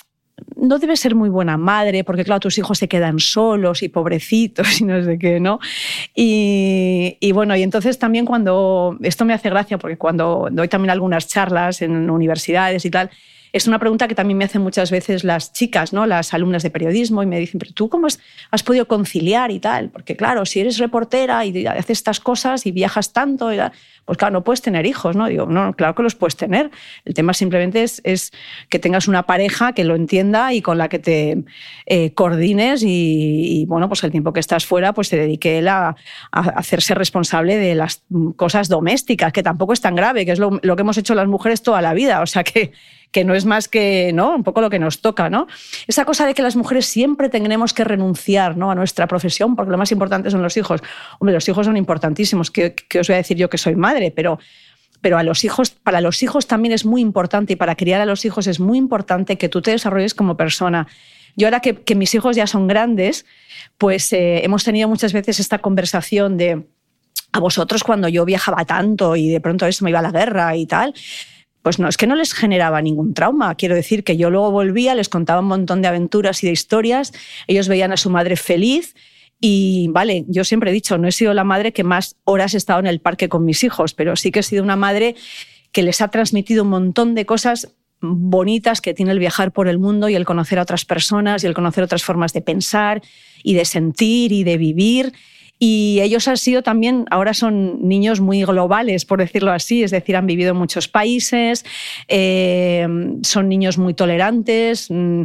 no debes ser muy buena madre, porque claro, tus hijos se quedan solos y pobrecitos [LAUGHS] y no sé qué, ¿no? Y, y, bueno, y entonces también cuando, esto me hace gracia, porque cuando doy también algunas charlas en universidades y tal, es una pregunta que también me hacen muchas veces las chicas, ¿no? las alumnas de periodismo, y me dicen, pero tú cómo has podido conciliar y tal? Porque claro, si eres reportera y haces estas cosas y viajas tanto, pues claro, no puedes tener hijos, ¿no? Digo, no, claro que los puedes tener. El tema simplemente es, que tengas una pareja que lo entienda y con la que te eh, coordines y, bueno, pues el tiempo que estás fuera, pues se dedique él a, hacerse responsable de las cosas domésticas, que tampoco es tan grave, que es lo, lo que hemos hecho las mujeres toda la vida. O sea que que no es más que ¿no? un poco lo que nos toca. ¿no? Esa cosa de que las mujeres siempre tendremos que renunciar ¿no? a nuestra profesión porque lo más importante son los hijos. Hombre, los hijos son importantísimos. ¿Qué, os voy a decir yo que soy madre? Pero pero a los hijos, para los hijos también es muy importante y para criar a los hijos es muy importante que tú te desarrolles como persona. Yo ahora que, mis hijos ya son grandes, pues eh, hemos tenido muchas veces esta conversación de a vosotros cuando yo viajaba tanto y de pronto eso me iba a la guerra y tal, pues no, es que no les generaba ningún trauma. Quiero decir que yo luego volvía, les contaba un montón de aventuras y de historias, ellos veían a su madre feliz y vale, yo siempre he dicho, no he sido la madre que más horas he estado en el parque con mis hijos, pero sí que he sido una madre que les ha transmitido un montón de cosas bonitas que tiene el viajar por el mundo y el conocer a otras personas y el conocer otras formas de pensar y de sentir y de vivir y ellos han sido también, ahora son niños muy globales, por decirlo así, es decir, han vivido en muchos países, eh, son niños muy tolerantes, mm,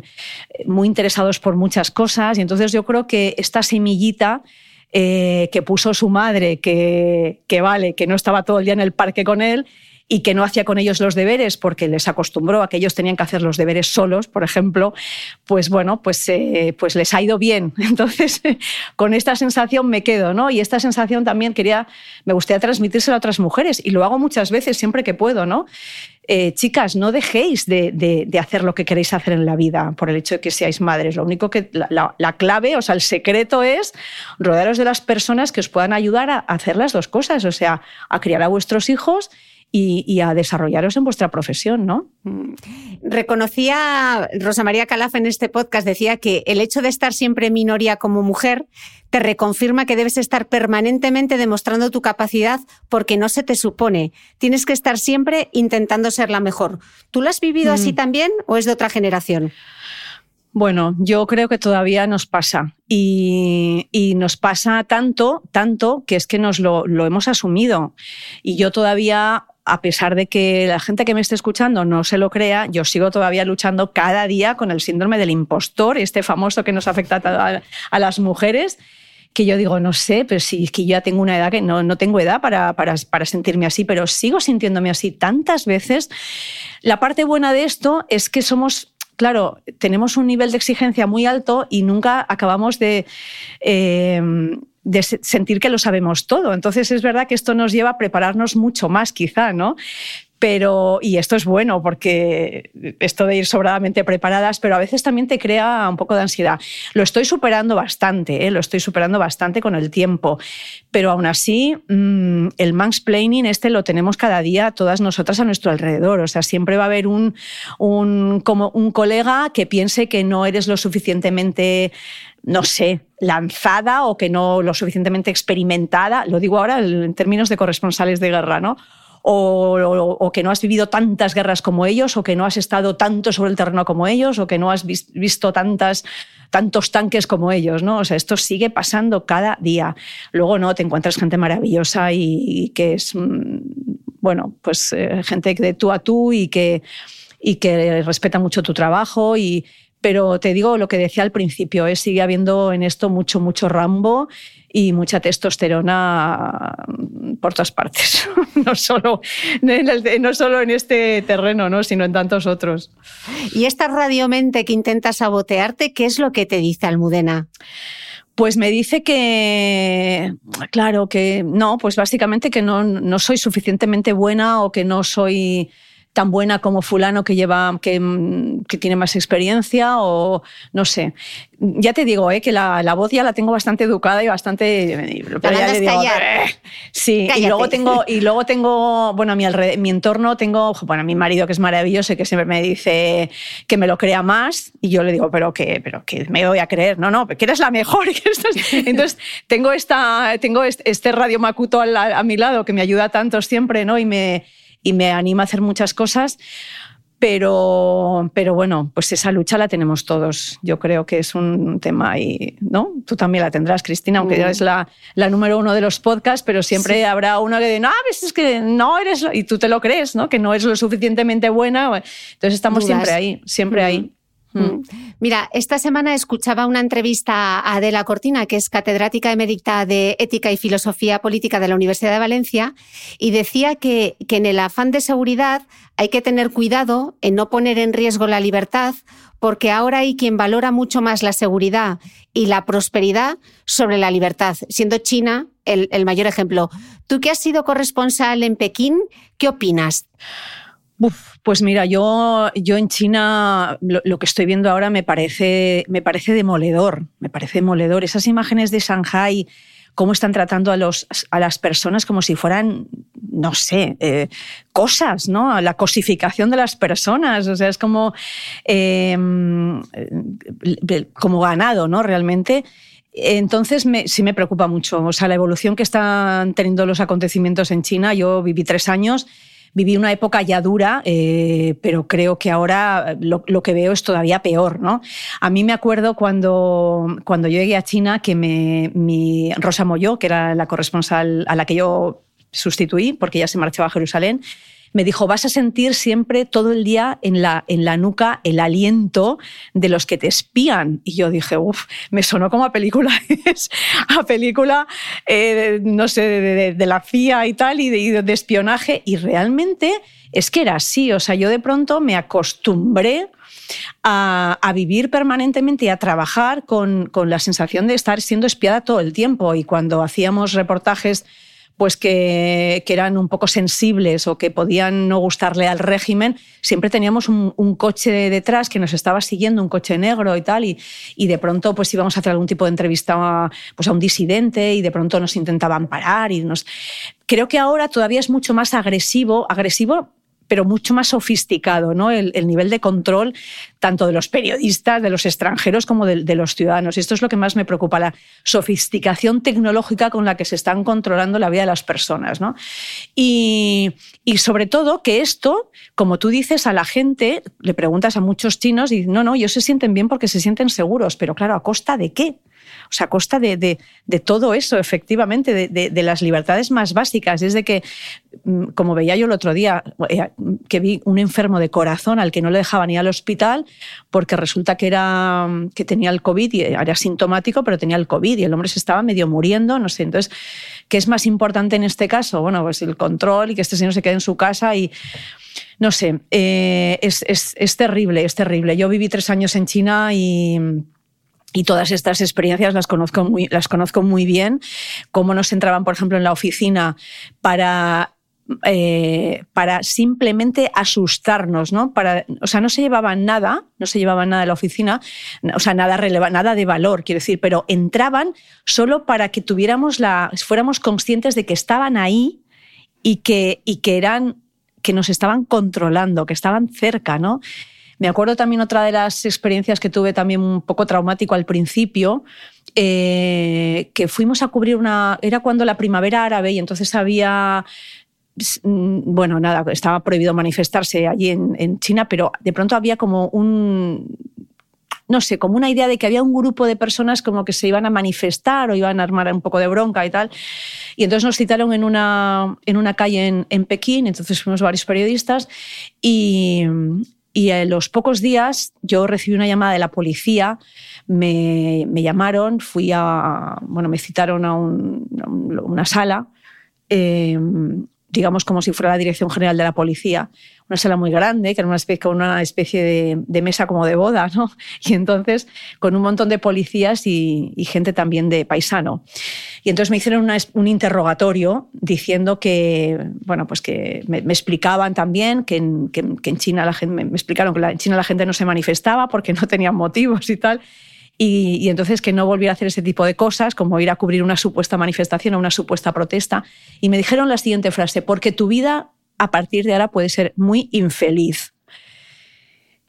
muy interesados por muchas cosas. Y entonces yo creo que esta semillita eh, que puso su madre, que, que vale, que no estaba todo el día en el parque con él, y que no hacía con ellos los deberes porque les acostumbró a que ellos tenían que hacer los deberes solos, por ejemplo, pues bueno, pues, eh, pues les ha ido bien. [LAUGHS] Entonces, con esta sensación me quedo, ¿no? Y esta sensación también quería, me gustaría transmitírsela a otras mujeres y lo hago muchas veces, siempre que puedo, ¿no? Eh, chicas, no dejéis de, hacer lo que queréis hacer en la vida por el hecho de que seáis madres. Lo único que la, la, clave, o sea, el secreto es rodearos de las personas que os puedan ayudar a hacer las dos cosas, o sea, a criar a vuestros hijos y, a desarrollaros en vuestra profesión, ¿no? Mm. Reconocía Rosa María Calaf en este podcast, decía que el hecho de estar siempre en minoría como mujer te reconfirma que debes estar permanentemente demostrando tu capacidad porque no se te supone. Tienes que estar siempre intentando ser la mejor. ¿Tú lo has vivido así mm. también o es de otra generación? Bueno, yo creo que todavía nos pasa y, nos pasa tanto, tanto que es que nos lo, lo hemos asumido. Y yo todavía a pesar de que la gente que me esté escuchando no se lo crea, yo sigo todavía luchando cada día con el síndrome del impostor, este famoso que nos afecta a, las mujeres que yo digo, no sé, pero si es que yo ya tengo una edad que no, no tengo edad para, para, para, sentirme así, pero sigo sintiéndome así tantas veces. La parte buena de esto es que somos claro, tenemos un nivel de exigencia muy alto y nunca acabamos de... Eh, de sentir que lo sabemos todo. Entonces es verdad que esto nos lleva a prepararnos mucho más, quizá, ¿no? Pero, y esto es bueno porque esto de ir sobradamente preparadas, pero a veces también te crea un poco de ansiedad. Lo estoy superando bastante, ¿eh? lo estoy superando bastante con el tiempo, pero aún así mm, el mansplaining este lo tenemos cada día todas nosotras a nuestro alrededor. O sea, siempre va a haber un, un, como un colega que piense que no eres lo suficientemente no sé, lanzada o que no lo suficientemente experimentada, lo digo ahora en términos de corresponsales de guerra, ¿no? O, que no has vivido tantas guerras como ellos, o que no has estado tanto sobre el terreno como ellos, o que no has visto tantas, tantos tanques como ellos, ¿no? O sea, esto sigue pasando cada día. Luego, ¿no? Te encuentras gente maravillosa y, que es, mm, bueno, pues eh, gente de tú a tú y que, y que respeta mucho tu trabajo y, pero te digo lo que decía al principio, ¿eh? sigue habiendo en esto mucho, mucho rambo y mucha testosterona por todas partes, [LAUGHS] no solo en, no solo en este terreno, ¿no? sino en tantos otros. ¿Y esta radiomente que intenta sabotearte, qué es lo que te dice Almudena? Pues me dice que, claro, que no, pues básicamente que no, no soy suficientemente buena o que no soy tan buena como fulano que lleva que, que, tiene más experiencia o no sé. Ya te digo, ¿eh? que la, la, voz ya la tengo bastante educada y bastante. Pero ya le digo, eh". sí, y luego tengo y luego tengo, bueno, a mi mi entorno tengo, bueno, a mi marido que es maravilloso y que siempre me dice que me lo crea más y yo le digo, pero que pero que me voy a creer, no, no, que eres la mejor. [LAUGHS] Entonces tengo esta tengo este radio Macuto a, a mi lado que me ayuda tanto siempre, ¿no? Y me y me anima a hacer muchas cosas. Pero, pero bueno, pues esa lucha la tenemos todos. Yo creo que es un tema y, ¿no? Tú también la tendrás, Cristina, aunque eres la, la, número uno de los podcasts, pero siempre habrá uno que dice, no, a veces es que no eres, y tú te lo crees, ¿no? Que no es lo suficientemente buena. Entonces estamos siempre ahí, siempre ahí. Mm. Mm. Mira, esta semana escuchaba una entrevista a Adela Cortina, que es catedrática emérita de Ética y Filosofía Política de la Universidad de Valencia, y decía que, en el afán de seguridad hay que tener cuidado en no poner en riesgo la libertad, porque ahora hay quien valora mucho más la seguridad y la prosperidad sobre la libertad, siendo China el mayor ejemplo. Tú que has sido corresponsal en Pekín, ¿qué opinas? Pues mira, yo, yo en China lo, que estoy viendo ahora me parece, me parece demoledor, me parece demoledor. Esas imágenes de Shanghai, cómo están tratando a, los, a las personas como si fueran, no sé, eh, cosas, ¿no? La cosificación de las personas, o sea, es como, em, como ganado, ¿no? Realmente. Entonces sí me preocupa mucho, o sea, la evolución que están teniendo los acontecimientos en China. Yo viví tres años viví una época ya dura, eh, pero creo que ahora lo, que veo es todavía peor. ¿no? A mí me acuerdo cuando, cuando yo llegué a China que me, mi Rosa Moyo, que era la corresponsal a la que yo sustituí, porque ella se marchó a Jerusalén, me dijo, vas a sentir siempre todo el día en la, en la nuca el aliento de los que te espían. Y yo dije, uff, me sonó como a película, [LAUGHS] a película, eh, no sé, de, la CIA y tal, y de, de espionaje. Y realmente es que era así. O sea, yo de pronto me acostumbré a, vivir permanentemente y a trabajar con, la sensación de estar siendo espiada todo el tiempo. Y cuando hacíamos reportajes pues que, eran un poco sensibles o que podían no gustarle al régimen, siempre teníamos un, coche detrás que nos estaba siguiendo, un coche negro y tal, y, y, de pronto pues íbamos a hacer algún tipo de entrevista a, pues a un disidente y de pronto nos intentaban parar y nos... Creo que ahora todavía es mucho más agresivo, agresivo pero mucho más sofisticado, ¿no? El, nivel de control tanto de los periodistas, de los extranjeros, como de, los ciudadanos. Y esto es lo que más me preocupa, la sofisticación tecnológica con la que se están controlando la vida de las personas. ¿no? Y, y, sobre todo que esto, como tú dices a la gente, le preguntas a muchos chinos y no, no, ellos se sienten bien porque se sienten seguros, pero claro, ¿a costa de qué? O sea, a costa de, todo eso, efectivamente, de, las libertades más básicas. Desde que, mm, como veía yo el otro día, eh, que vi un enfermo de corazón al que no le dejaban ir al hospital porque resulta que, era, que tenía el COVID y era sintomático, pero tenía el COVID y el hombre se estaba medio muriendo, no sé. Entonces, ¿qué es más importante en este caso? Bueno, pues el control y que este señor se quede en su casa y no sé, eh, es, es, terrible, es terrible. Yo viví tres años en China y y todas estas experiencias las conozco muy, las conozco muy bien. Cómo nos entraban, por ejemplo, en la oficina para eh, para simplemente asustarnos, ¿no? Para, o sea, no se llevaban nada, no se llevaban nada de la oficina, o sea, nada, nada de valor, quiero decir, pero entraban solo para que tuviéramos la, fuéramos conscientes de que estaban ahí y que, y que eran, que nos estaban controlando, que estaban cerca, ¿no? Me acuerdo también otra de las experiencias que tuve también un poco traumático al principio, eh, que fuimos a cubrir una... Era cuando la primavera árabe y entonces había mm, bueno, nada, estaba prohibido manifestarse allí en, China, pero de pronto había como un, no sé, como una idea de que había un grupo de personas como que se iban a manifestar o iban a armar un poco de bronca y tal. Y entonces nos citaron en una, en una calle en, en Pekín, entonces fuimos varios periodistas y, y a los pocos días yo recibí una llamada de la policía, me, llamaron, fui a, bueno, me citaron a, una sala, eh, digamos como si fuera la Dirección General de la Policía, una sala muy grande, que era una especie, una especie de, mesa como de boda, ¿no? [LAUGHS] Y entonces, con un montón de policías y, gente también de paisano. Y entonces me hicieron un interrogatorio diciendo que, bueno, pues que me, explicaban también que en, China la gente, me, explicaron que en China la gente no se manifestaba porque no tenían motivos y tal. Y, y, entonces que no volviera a hacer ese tipo de cosas, como ir a cubrir una supuesta manifestación o una supuesta protesta. Y me dijeron la siguiente frase, porque tu vida a partir de ahora puede ser muy infeliz.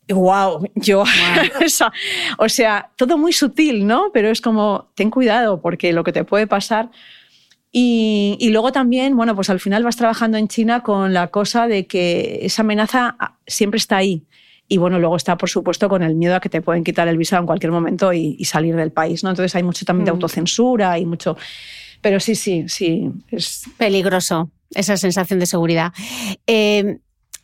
Wow, yo, [LAUGHS] o sea, todo muy sutil, ¿no? Pero es como, ten cuidado porque lo que te puede pasar. Y, y, luego también, bueno, pues al final vas trabajando en China con la cosa de que esa amenaza siempre está ahí. Y bueno, luego está, por supuesto, con el miedo a que te pueden quitar el visado en cualquier momento y, salir del país, ¿no? Entonces hay mucho también de mm. autocensura y mucho... Pero sí, sí, sí. Es peligroso esa sensación de seguridad. Eh,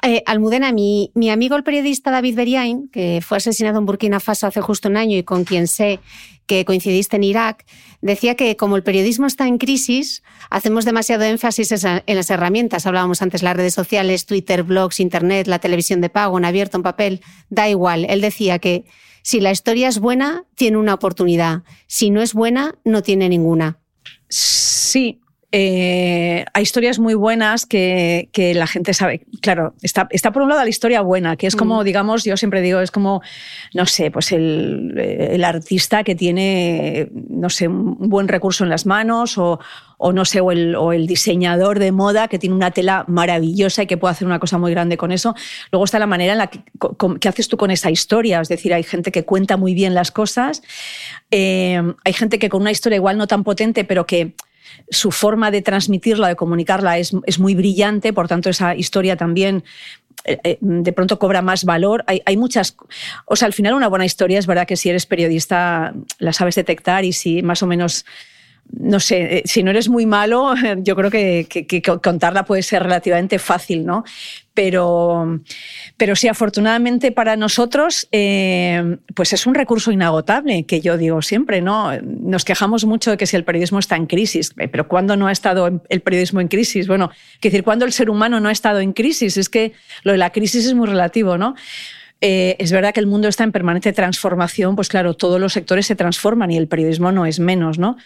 eh, Almudena, mi, mi, amigo el periodista David Beriain, que fue asesinado en Burkina Faso hace justo un año y con quien sé que coincidiste en Irak, decía que como el periodismo está en crisis, hacemos demasiado énfasis en las herramientas. Hablábamos antes las redes sociales, Twitter, blogs, Internet, la televisión de pago, en abierto, en papel. Da igual. Él decía que si la historia es buena, tiene una oportunidad. Si no es buena, no tiene ninguna. Sí, eh, hay historias muy buenas que, la gente sabe. Claro, está, está, por un lado la historia buena, que es como, mm. digamos, yo siempre digo, es como, no sé, pues el, artista que tiene, no sé, un buen recurso en las manos o, no sé, o el, diseñador de moda que tiene una tela maravillosa y que puede hacer una cosa muy grande con eso. Luego está la manera en la que, haces tú con esa historia. Es decir, hay gente que cuenta muy bien las cosas, eh, hay gente que con una historia igual no tan potente, pero que su forma de transmitirla, de comunicarla es, muy brillante, por tanto esa historia también eh, eh, de pronto cobra más valor. Hay, hay, muchas. O sea, al final, una buena historia es verdad que si eres periodista la sabes detectar y si más o menos no sé, eh, si no eres muy malo, [LAUGHS] yo creo que, contarla puede ser relativamente fácil, ¿no? Pero, pero sí, afortunadamente para nosotros, eh, pues es un recurso inagotable, que yo digo siempre, ¿no? Nos quejamos mucho de que si el periodismo está en crisis, eh, pero ¿cuándo no ha estado el periodismo en crisis? Bueno, es decir, ¿cuándo el ser humano no ha estado en crisis? Es que lo de la crisis es muy relativo, ¿no? es verdad que el mundo está en permanente transformación, pues claro, todos los sectores se transforman y el periodismo no es menos, ¿no?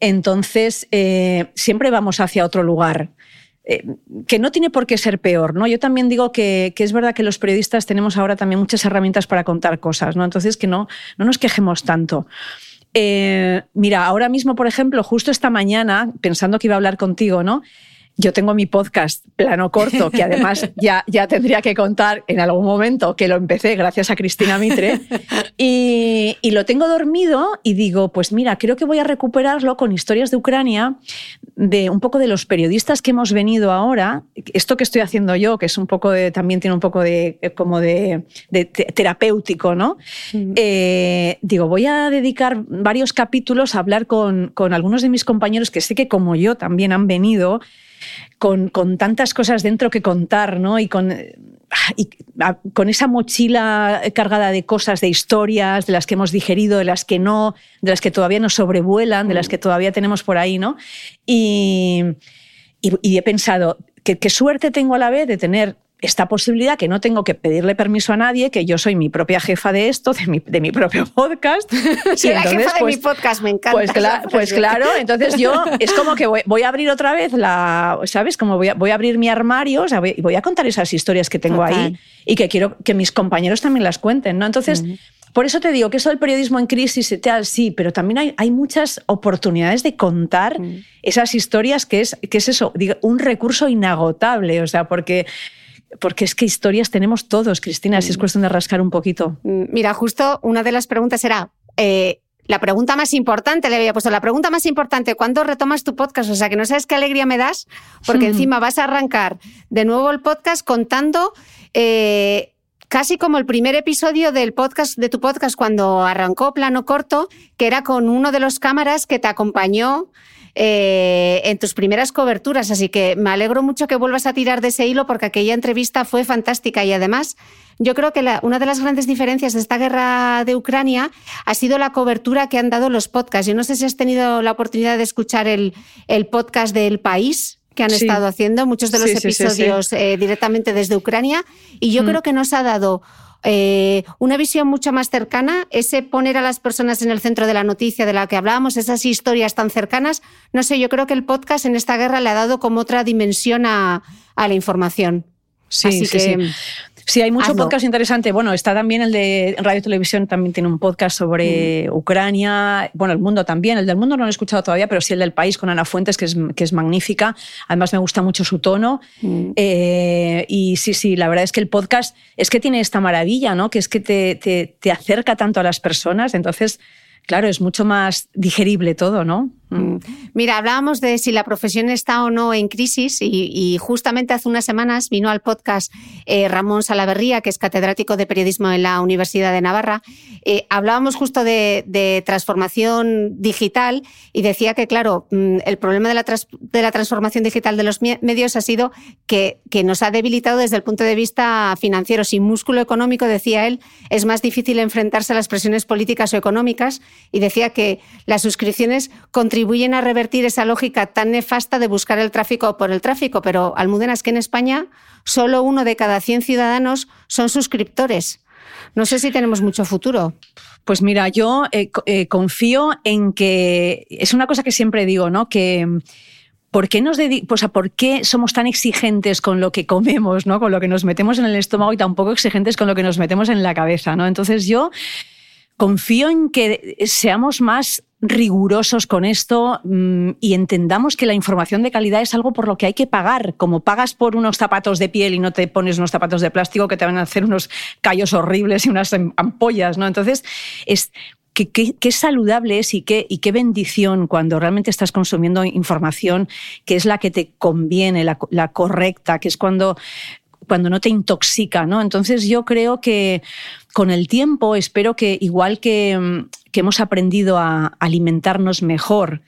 Entonces, eh, siempre vamos hacia otro lugar. Eh, que no tiene por qué ser peor, ¿no? Yo también digo que, es verdad que los periodistas tenemos ahora también muchas herramientas para contar cosas, ¿no? Entonces, que no, no nos quejemos tanto. Eh, mira, ahora mismo, por ejemplo, justo esta mañana, pensando que iba a hablar contigo, ¿no? Yo tengo mi podcast Plano Corto, que además [LAUGHS] ya, ya tendría que contar en algún momento que lo empecé gracias a Cristina Mitre, [LAUGHS] y, y, lo tengo dormido y digo, pues mira, creo que voy a recuperarlo con historias de Ucrania, de un poco de los periodistas que hemos venido ahora, esto que estoy haciendo yo, que es un poco de, también tiene un poco de, como de, terapéutico, ¿no? Mm. Eh, digo, voy a dedicar varios capítulos a hablar con, con algunos de mis compañeros que sé que como yo también han venido, con, tantas cosas dentro que contar, ¿no? Y con, ah, con esa mochila cargada de cosas, de historias, de las que hemos digerido, de las que no, de las que todavía nos sobrevuelan, de las que todavía tenemos por ahí, ¿no? Y, he pensado, qué suerte tengo a la vez de tener esta posibilidad que no tengo que pedirle permiso a nadie, que yo soy mi propia jefa de esto, de mi, de mi propio [LAUGHS] podcast. Soy la jefa de mi pues, podcast, me encanta. Pues, pues claro, entonces yo es como que voy, a abrir otra vez la, ¿sabes? Como voy a, voy a abrir mi armario y voy, a contar esas historias que tengo ahí y que quiero que mis compañeros también las cuenten, ¿no? Entonces... Por eso te digo que eso del periodismo en crisis y tal, sí, pero también hay, hay muchas oportunidades de contar esas historias que es, que es eso, un recurso inagotable, o sea, porque porque es que historias tenemos todos, Cristina, si es mm. cuestión de rascar un poquito. Mm, mira, justo una de las preguntas era, eh, la pregunta más importante, le había puesto la pregunta más importante, ¿cuándo retomas tu podcast? O sea, que no sabes qué alegría me das, porque [LAUGHS] encima vas a arrancar de nuevo el podcast contando... Eh, casi como el primer episodio del podcast de tu podcast cuando arrancó Plano Corto, que era con uno de los cámaras que te acompañó eh, en tus primeras coberturas. Así que me alegro mucho que vuelvas a tirar de ese hilo porque aquella entrevista fue fantástica y además yo creo que una de las grandes diferencias de esta guerra de Ucrania ha sido la cobertura que han dado los podcasts. Yo no sé si has tenido la oportunidad de escuchar el, el podcast del país que han estado haciendo, muchos de los episodios eh, directamente desde Ucrania, y yo mm. creo que nos ha dado eh, una visión mucho más cercana, ese poner a las personas en el centro de la noticia de la que hablábamos, esas historias tan cercanas. No sé, yo creo que el podcast en esta guerra le ha dado como otra dimensión a, la información. Sí, sí, sí. Sí, hay mucho podcast interesante. Bueno, está también el de Radio Televisión, también tiene un podcast sobre mm. Ucrania. Bueno, el mundo también. El del mundo no lo he escuchado todavía, pero sí el del país con Ana Fuentes, que es, que es magnífica. Además, me gusta mucho su tono. Mm. Eh, y sí, sí, la verdad es que el podcast es que tiene esta maravilla, ¿no? Que es que te, te, te acerca tanto a las personas. Entonces, claro, es mucho más digerible todo, ¿no? Mm. Mira, hablábamos de si la profesión está o no en crisis y, justamente hace unas semanas vino al podcast eh, Ramón Salaverría, que es catedrático de periodismo en la Universidad de Navarra. Eh, hablábamos justo de, transformación digital y decía que, claro, mm, el problema de la, de la transformación digital de los medios ha sido que, que nos ha debilitado desde el punto de vista financiero. Sin músculo económico, decía él, es más difícil enfrentarse a las presiones políticas o económicas y decía que las suscripciones contribuyen contribuyen a revertir esa lógica tan nefasta de buscar el tráfico por el tráfico. Pero, Almudena, es que en España solo uno de cada 100 ciudadanos son suscriptores. No sé si tenemos mucho futuro. Pues mira, yo eh, eh, confío en que es una cosa que siempre digo, ¿no? Que ¿por qué, nos pues, ¿por qué somos tan exigentes con lo que comemos, ¿no? con lo que nos metemos en el estómago y tan poco exigentes con lo que nos metemos en la cabeza? ¿no? Entonces yo confío en que seamos más rigurosos con esto mm, y entendamos que la información de calidad es algo por lo que hay que pagar. Como pagas por unos zapatos de piel y no te pones unos zapatos de plástico que te van a hacer unos callos horribles y unas ampollas, ¿no? Entonces, es qué, saludable es y qué, bendición cuando realmente estás consumiendo información que es la que te conviene, la, la correcta, que es cuando cuando no te intoxica, ¿no? Entonces yo creo que con el tiempo espero que igual que, mm, hemos aprendido a alimentarnos mejor,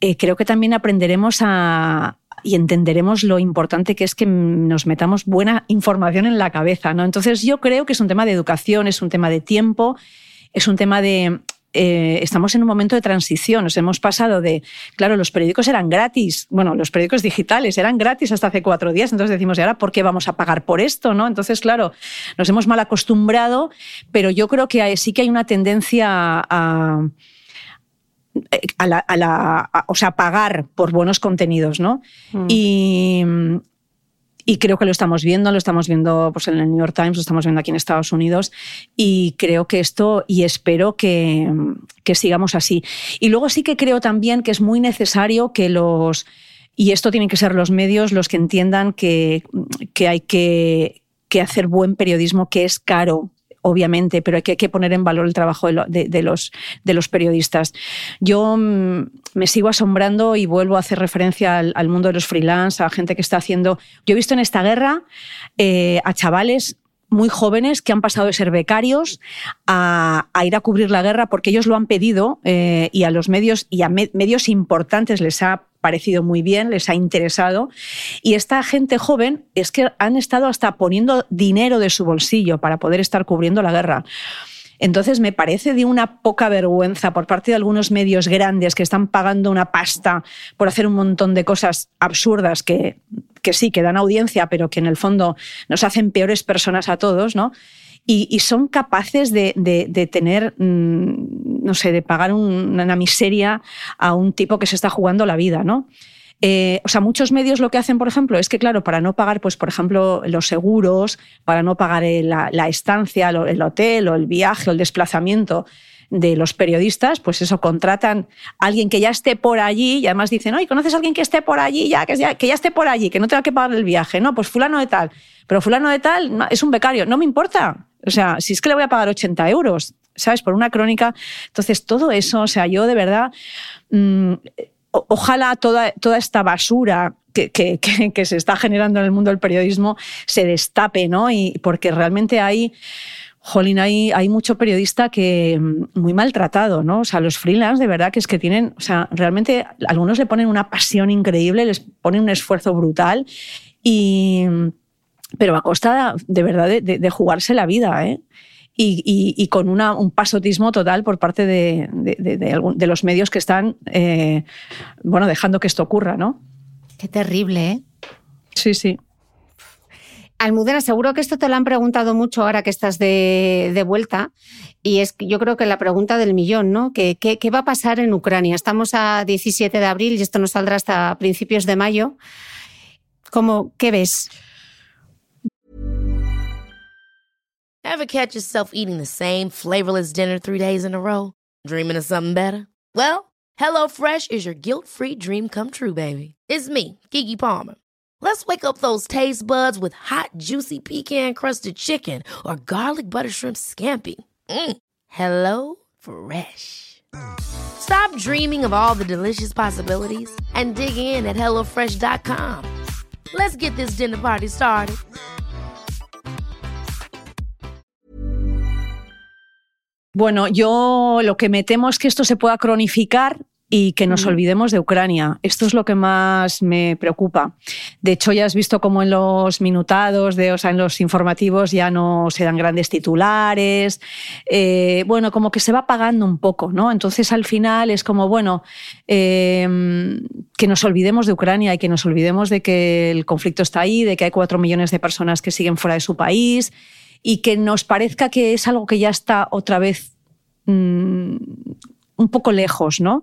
eh, creo que también aprenderemos a, y entenderemos lo importante que es que nos metamos buena información en la cabeza. ¿no? Entonces yo creo que es un tema de educación, es un tema de tiempo, es un tema de eh, estamos en un momento de transición. Nos hemos pasado de, claro, los periódicos eran gratis, bueno, los periódicos digitales eran gratis hasta hace cuatro días, entonces decimos, ¿y ahora por qué vamos a pagar por esto? ¿no? Entonces, claro, nos hemos mal acostumbrado, pero yo creo que sí que hay una tendencia a a la, o sea, pagar por buenos contenidos, ¿no? Mm. Y, y creo que lo estamos viendo, lo estamos viendo pues, en el New York Times, lo estamos viendo aquí en Estados Unidos y creo que esto, y espero que, sigamos así. Y luego sí que creo también que es muy necesario que los, y esto tienen que ser los medios los que entiendan que, que hay que, que hacer buen periodismo, que es caro, obviamente, pero hay que, poner en valor el trabajo de, los, de los periodistas. Yo mm, me sigo asombrando y vuelvo a hacer referencia al, mundo de los freelance, a gente que está haciendo... Yo he visto en esta guerra eh, a chavales muy jóvenes que han pasado de ser becarios a, ir a cubrir la guerra porque ellos lo han pedido eh, y a los medios y a medios importantes les ha parecido muy bien, les ha interesado. Y esta gente joven es que han estado hasta poniendo dinero de su bolsillo para poder estar cubriendo la guerra. Entonces me parece de una poca vergüenza por parte de algunos medios grandes que están pagando una pasta por hacer un montón de cosas absurdas que, que sí, que dan audiencia, pero que en el fondo nos hacen peores personas a todos, ¿no? Y, son capaces de, de, tener, mm, no sé, de pagar una miseria a un tipo que se está jugando la vida, ¿no? Eh, o sea, muchos medios lo que hacen, por ejemplo, es que, claro, para no pagar, pues, por ejemplo, los seguros, para no pagar la, la estancia, el hotel o el viaje o el desplazamiento de los periodistas, pues eso, contratan a alguien que ya esté por allí y además dicen, oye, ¿conoces a alguien que esté por allí, ya, que, ya, que ya esté por allí, que no tenga que pagar el viaje? No, pues fulano de tal. Pero fulano de tal es un becario, no me importa. O sea, si es que le voy a pagar 80 euros, ¿sabes? Por una crónica. Entonces, todo eso, o sea, yo de verdad, mm, ojalá toda, toda esta basura que, [LAUGHS] que, que, se está generando en el mundo del periodismo se destape, ¿no? Y porque realmente hay jolín, hay, hay mucho periodista que mm, muy maltratado, ¿no? O sea, los freelance de verdad que es que tienen, o sea, realmente algunos le ponen una pasión increíble, les ponen un esfuerzo brutal y pero a costa de verdad de, jugarse la vida, ¿eh? Y, con una, un pasotismo total por parte de, de los medios que están eh, bueno, dejando que esto ocurra, ¿no? Qué terrible, ¿eh? Sí, sí. Almudena, seguro que esto te lo han preguntado mucho ahora que estás de, vuelta. Y es yo creo que la pregunta del millón, ¿no? ¿Qué, ¿Qué, va a pasar en Ucrania? Estamos a 17 de abril y esto nos saldrá hasta principios de mayo. ¿Cómo, ¿Qué ves? Ever catch yourself eating the same flavorless dinner three days in a row? Dreaming of something better? Well, HelloFresh is your guilt-free dream come true, baby. It's me, Kiki Palmer. Let's wake up those taste buds with hot, juicy pecan crusted chicken or garlic butter shrimp scampi. Mm. Hello Fresh. Stop dreaming of all the delicious possibilities and dig in at HelloFresh.com. Let's get this dinner party started. Bueno, yo lo que me temo es que esto se pueda cronificar y que nos olvidemos de Ucrania. Esto es lo que más me preocupa. De hecho, ya has visto cómo en los minutados, de, o sea, en los informativos ya no se dan grandes titulares. Eh, bueno, como que se va apagando un poco, ¿no? Entonces, al final es como, bueno, em, que nos olvidemos de Ucrania y que nos olvidemos de que el conflicto está ahí, de que hay cuatro millones de personas que siguen fuera de su país y que nos parezca que es algo que ya está otra vez mm, un poco lejos, ¿no?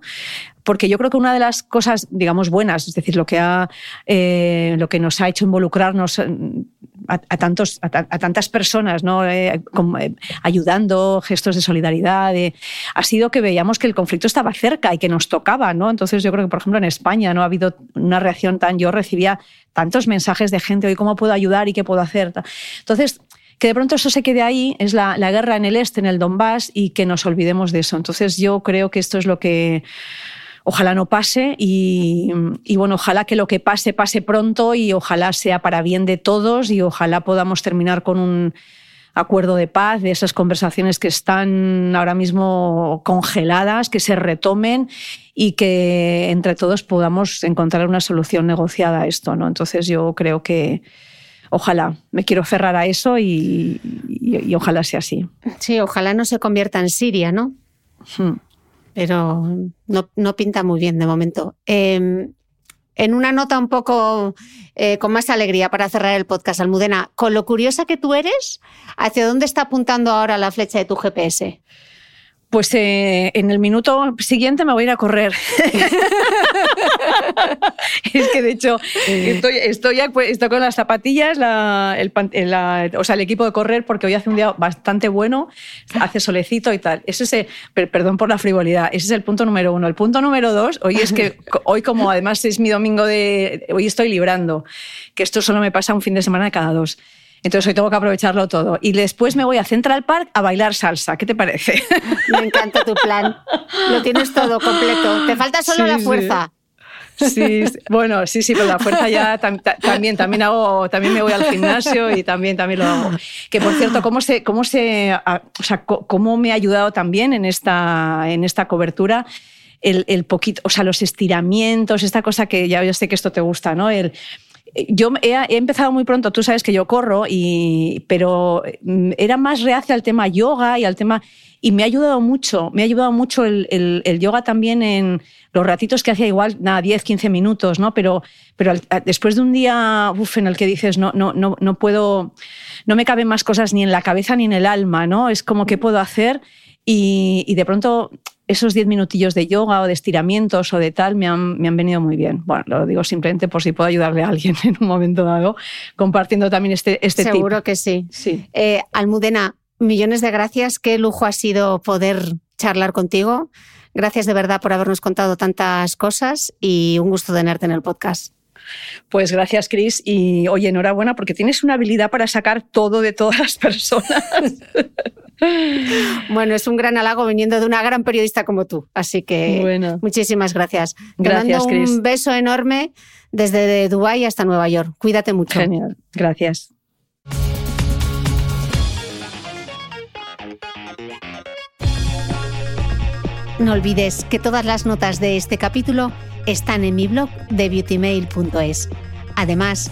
Porque yo creo que una de las cosas, digamos, buenas, es decir, lo que, ha, eh, lo que nos ha hecho involucrarnos a, tantos, a, tantas personas, ¿no? Eh, eh, ayudando, gestos de solidaridad, ha sido que veíamos que el conflicto estaba cerca y que nos tocaba, ¿no? Entonces yo creo que, por ejemplo, en España no ha habido una reacción tan... Yo recibía tantos mensajes de gente, hoy cómo puedo ayudar y qué puedo hacer. Entonces, que de pronto eso se quede ahí, es la, guerra en el este, en el Donbass, y que nos olvidemos de eso. Entonces yo creo que esto es lo que ojalá no pase y, bueno, ojalá que lo que pase pase pronto y ojalá sea para bien de todos y ojalá podamos terminar con un acuerdo de paz, de esas conversaciones que están ahora mismo congeladas, que se retomen y que entre todos podamos encontrar una solución negociada a esto. ¿no? Entonces yo creo que ojalá, me quiero cerrar a eso y, ojalá sea así. Sí, ojalá no se convierta en Siria, ¿no? Hmm. Pero no, pinta muy bien de momento. Em, en una nota un poco eh, con más alegría para cerrar el podcast, Almudena, con lo curiosa que tú eres, ¿hacia dónde está apuntando ahora la flecha de tu GPS? Pues eh, en el minuto siguiente me voy a ir a correr. [LAUGHS] es que de hecho estoy, estoy, pues, con las zapatillas, el, o sea, el equipo de correr, porque hoy hace un día bastante bueno, hace solecito y tal. Ese es perdón por la frivolidad, ese es el punto número uno. El punto número dos, hoy es que [LAUGHS] hoy como además es mi domingo de... Hoy estoy librando, que esto solo me pasa un fin de semana cada dos. Entonces hoy tengo que aprovecharlo todo. Y después me voy a Central Park a bailar salsa. ¿Qué te parece? [LAUGHS] Me encanta tu plan. Lo tienes todo completo. Te falta solo la fuerza. Sí, bueno, sí, sí, pero la fuerza ya también, también hago, también me voy al gimnasio y también, también lo hago. Que por cierto, cómo se, cómo se, o sea, cómo me ha ayudado también en esta, en esta cobertura el, el poquito, o sea, los estiramientos, esta cosa que ya yo sé que esto te gusta, ¿no? El, yo he, empezado muy pronto, tú sabes que yo corro, y, pero mm, era más reacia al tema yoga y al tema... Y me ha ayudado mucho, me ha ayudado mucho el, el, yoga también en los ratitos que hacía igual, nada, 10, 15 minutos, ¿no? Pero, pero después de un día uf, en el que dices, no, no, no, no puedo, no me caben más cosas ni en la cabeza ni en el alma, ¿no? Es como, ¿qué puedo hacer? Y, y de pronto esos 10 minutillos de yoga o de estiramientos o de tal me han, me han, venido muy bien. Bueno, lo digo simplemente por si puedo ayudarle a alguien [LAUGHS] en un momento dado, compartiendo también este, este Seguro que sí. sí. Eh, Almudena, millones de gracias. Qué lujo ha sido poder charlar contigo. Gracias de verdad por habernos contado tantas cosas y un gusto tenerte en el podcast. Pues gracias, Cris. Y oye, enhorabuena porque tienes una habilidad para sacar todo de todas las personas. [LAUGHS] Bueno, es un gran halago viniendo de una gran periodista como tú. Así que muchísimas gracias. gracias, Te mando un beso enorme desde Dubái hasta Nueva York. Cuídate mucho. Genial. Gracias. No olvides que todas las notas de este capítulo están en mi blog de beautymail.es. Además,